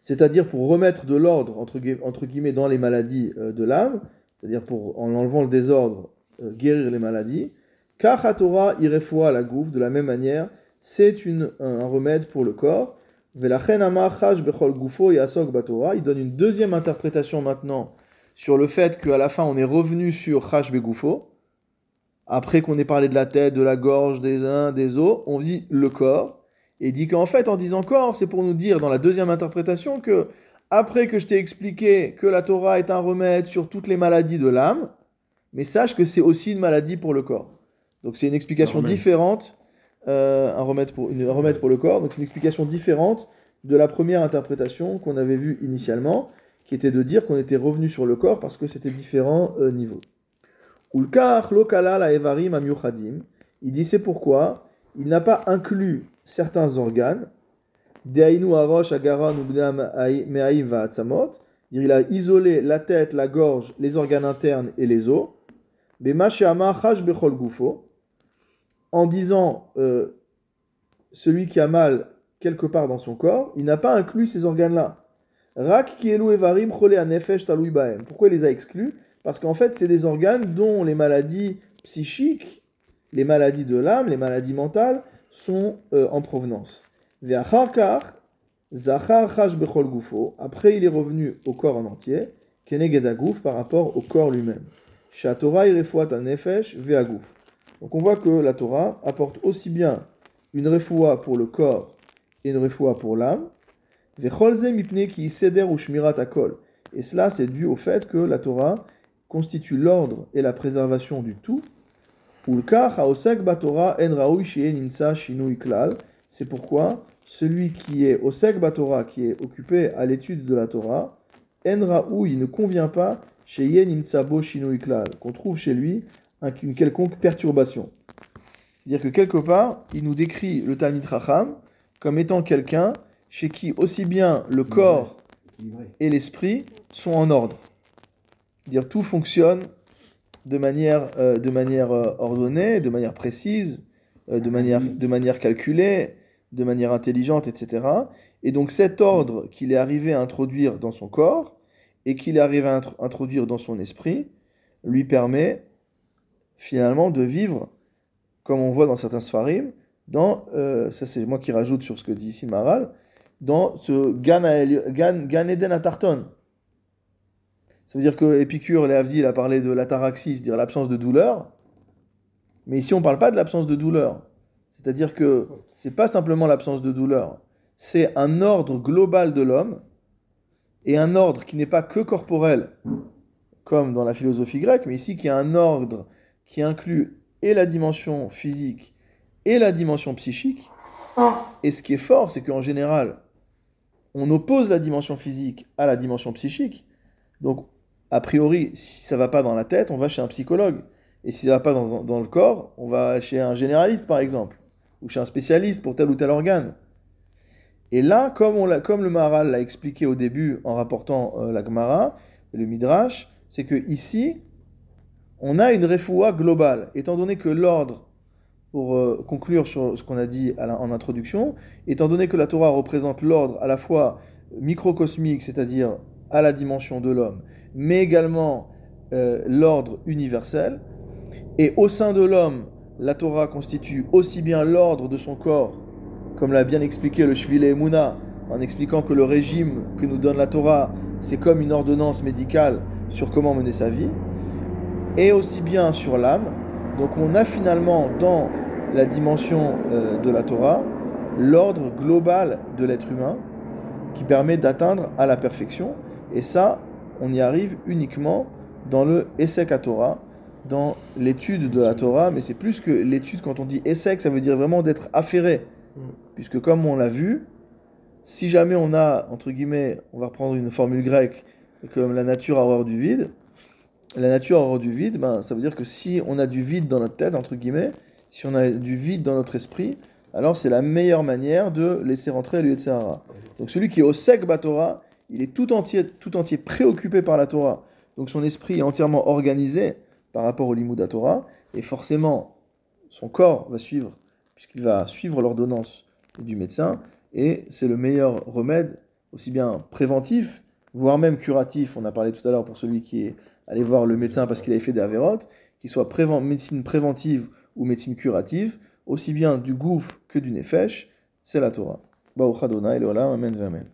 c'est-à-dire pour remettre de l'ordre entre, gui- entre guillemets dans les maladies euh, de l'âme, c'est-à-dire pour en enlevant le désordre euh, guérir les maladies. Car Torah irefoua la gouffre, de la même manière, c'est un, remède pour le corps. Il donne une deuxième interprétation maintenant sur le fait qu'à la fin on est revenu sur begufo. Après qu'on ait parlé de la tête, de la gorge, des uns, des os, on dit le corps. Et dit qu'en fait, en disant corps, c'est pour nous dire dans la deuxième interprétation que après que je t'ai expliqué que la Torah est un remède sur toutes les maladies de l'âme, mais sache que c'est aussi une maladie pour le corps. Donc c'est une explication Un différente, euh, un, remède pour, une- un remède pour le corps, donc c'est une explication différente de la première interprétation qu'on avait vue initialement, qui était de dire qu'on était revenu sur le corps parce que c'était différents euh, niveaux. Ulkach lokala la evarim amyuchadim. Il dit c'est pourquoi il n'a pas inclus certains organes. Deainu arosh va'atzamot. Il a isolé la tête, la gorge, les organes internes et les os. Bema she'amar chash bechol gufo. En disant euh, celui qui a mal quelque part dans son corps, il n'a pas inclus ces organes-là. Rak kielu evarim chole anefesh talui bahem. Pourquoi il les a exclus? Parce qu'en fait, c'est des organes dont les maladies psychiques, les maladies de l'âme, les maladies mentales sont euh, en provenance. Après, il est revenu au corps en entier, keneged aguf par rapport au corps lui-même. Donc on voit que la Torah apporte aussi bien une refoua pour le corps et une refoua pour l'âme. Et cela, c'est dû au fait que la Torah constitue l'ordre et la préservation du tout. C'est pourquoi celui qui est osek batora, qui est occupé à l'étude de la Torah, en raoui, il ne convient pas chez yen nimsa bo shinui klal, qu'on trouve chez lui un- une quelconque perturbation. C'est-à-dire que quelque part, il nous décrit le Talmid Racham comme étant quelqu'un chez qui aussi bien le corps et l'esprit sont en ordre. Dire tout fonctionne de manière, euh, de manière euh, ordonnée, de manière précise, euh, de, manière, de manière calculée, de manière intelligente, etc. Et donc cet ordre qu'il est arrivé à introduire dans son corps et qu'il est arrivé à intro- introduire dans son esprit lui permet finalement de vivre, comme on voit dans certains Sfarim, dans, euh, ça c'est moi qui rajoute sur ce que dit ici Maral, dans ce Gan, Gan, Gan Eden Atarton. Ça veut dire que Épicure, Léavdi, il a parlé de l'ataraxie, c'est-à-dire l'absence de douleur. Mais ici, on ne parle pas de l'absence de douleur. C'est-à-dire que c'est pas simplement l'absence de douleur, c'est un ordre global de l'homme et un ordre qui n'est pas que corporel, comme dans la philosophie grecque, mais ici qui est un ordre qui inclut et la dimension physique et la dimension psychique. Et ce qui est fort, c'est qu'en général, on oppose la dimension physique à la dimension psychique. Donc, a priori, si ça va pas dans la tête, on va chez un psychologue. Et si ça va pas dans, le corps, on va chez un généraliste, par exemple, ou chez un spécialiste pour tel ou tel organe. Et là, comme, le Maharal l'a expliqué au début en rapportant euh, la Gemara, le Midrash, c'est que ici, on a une refoua globale. Étant donné que l'ordre, pour euh, conclure sur ce qu'on a dit en introduction, étant donné que la Torah représente l'ordre à la fois microcosmique, c'est-à-dire à la dimension de l'homme, mais également euh, l'ordre universel, et au sein de l'homme, la Torah constitue aussi bien l'ordre de son corps, comme l'a bien expliqué le Shvile Emouna, en expliquant que le régime que nous donne la Torah, c'est comme une ordonnance médicale sur comment mener sa vie, et aussi bien sur l'âme. Donc on a finalement dans la dimension euh, de la Torah l'ordre global de l'être humain qui permet d'atteindre à la perfection. Et ça, on y arrive uniquement dans le Esek à Torah, dans l'étude de la Torah, mais c'est plus que l'étude, quand on dit essek, ça veut dire vraiment d'être affairé. Mm. Puisque comme on l'a vu, si jamais on a, entre guillemets, on va reprendre une formule grecque, comme la nature a horreur du vide, la nature a horreur du vide, ben, ça veut dire que si on a du vide dans notre tête, entre guillemets, si on a du vide dans notre esprit, alors c'est la meilleure manière de laisser rentrer le Yetzirah. Donc celui qui est au sec Torah, il est tout entier, tout entier préoccupé par la Torah. Donc son esprit est entièrement organisé par rapport au Limud Torah, et forcément son corps va suivre, puisqu'il va suivre l'ordonnance du médecin, et c'est le meilleur remède, aussi bien préventif, voire même curatif. On a parlé tout à l'heure pour celui qui est allé voir le médecin parce qu'il avait fait des avérotes, qu'il soit médecine préventive ou médecine curative, aussi bien du gouffre que du nefesh, c'est la Torah. Amen, Amen.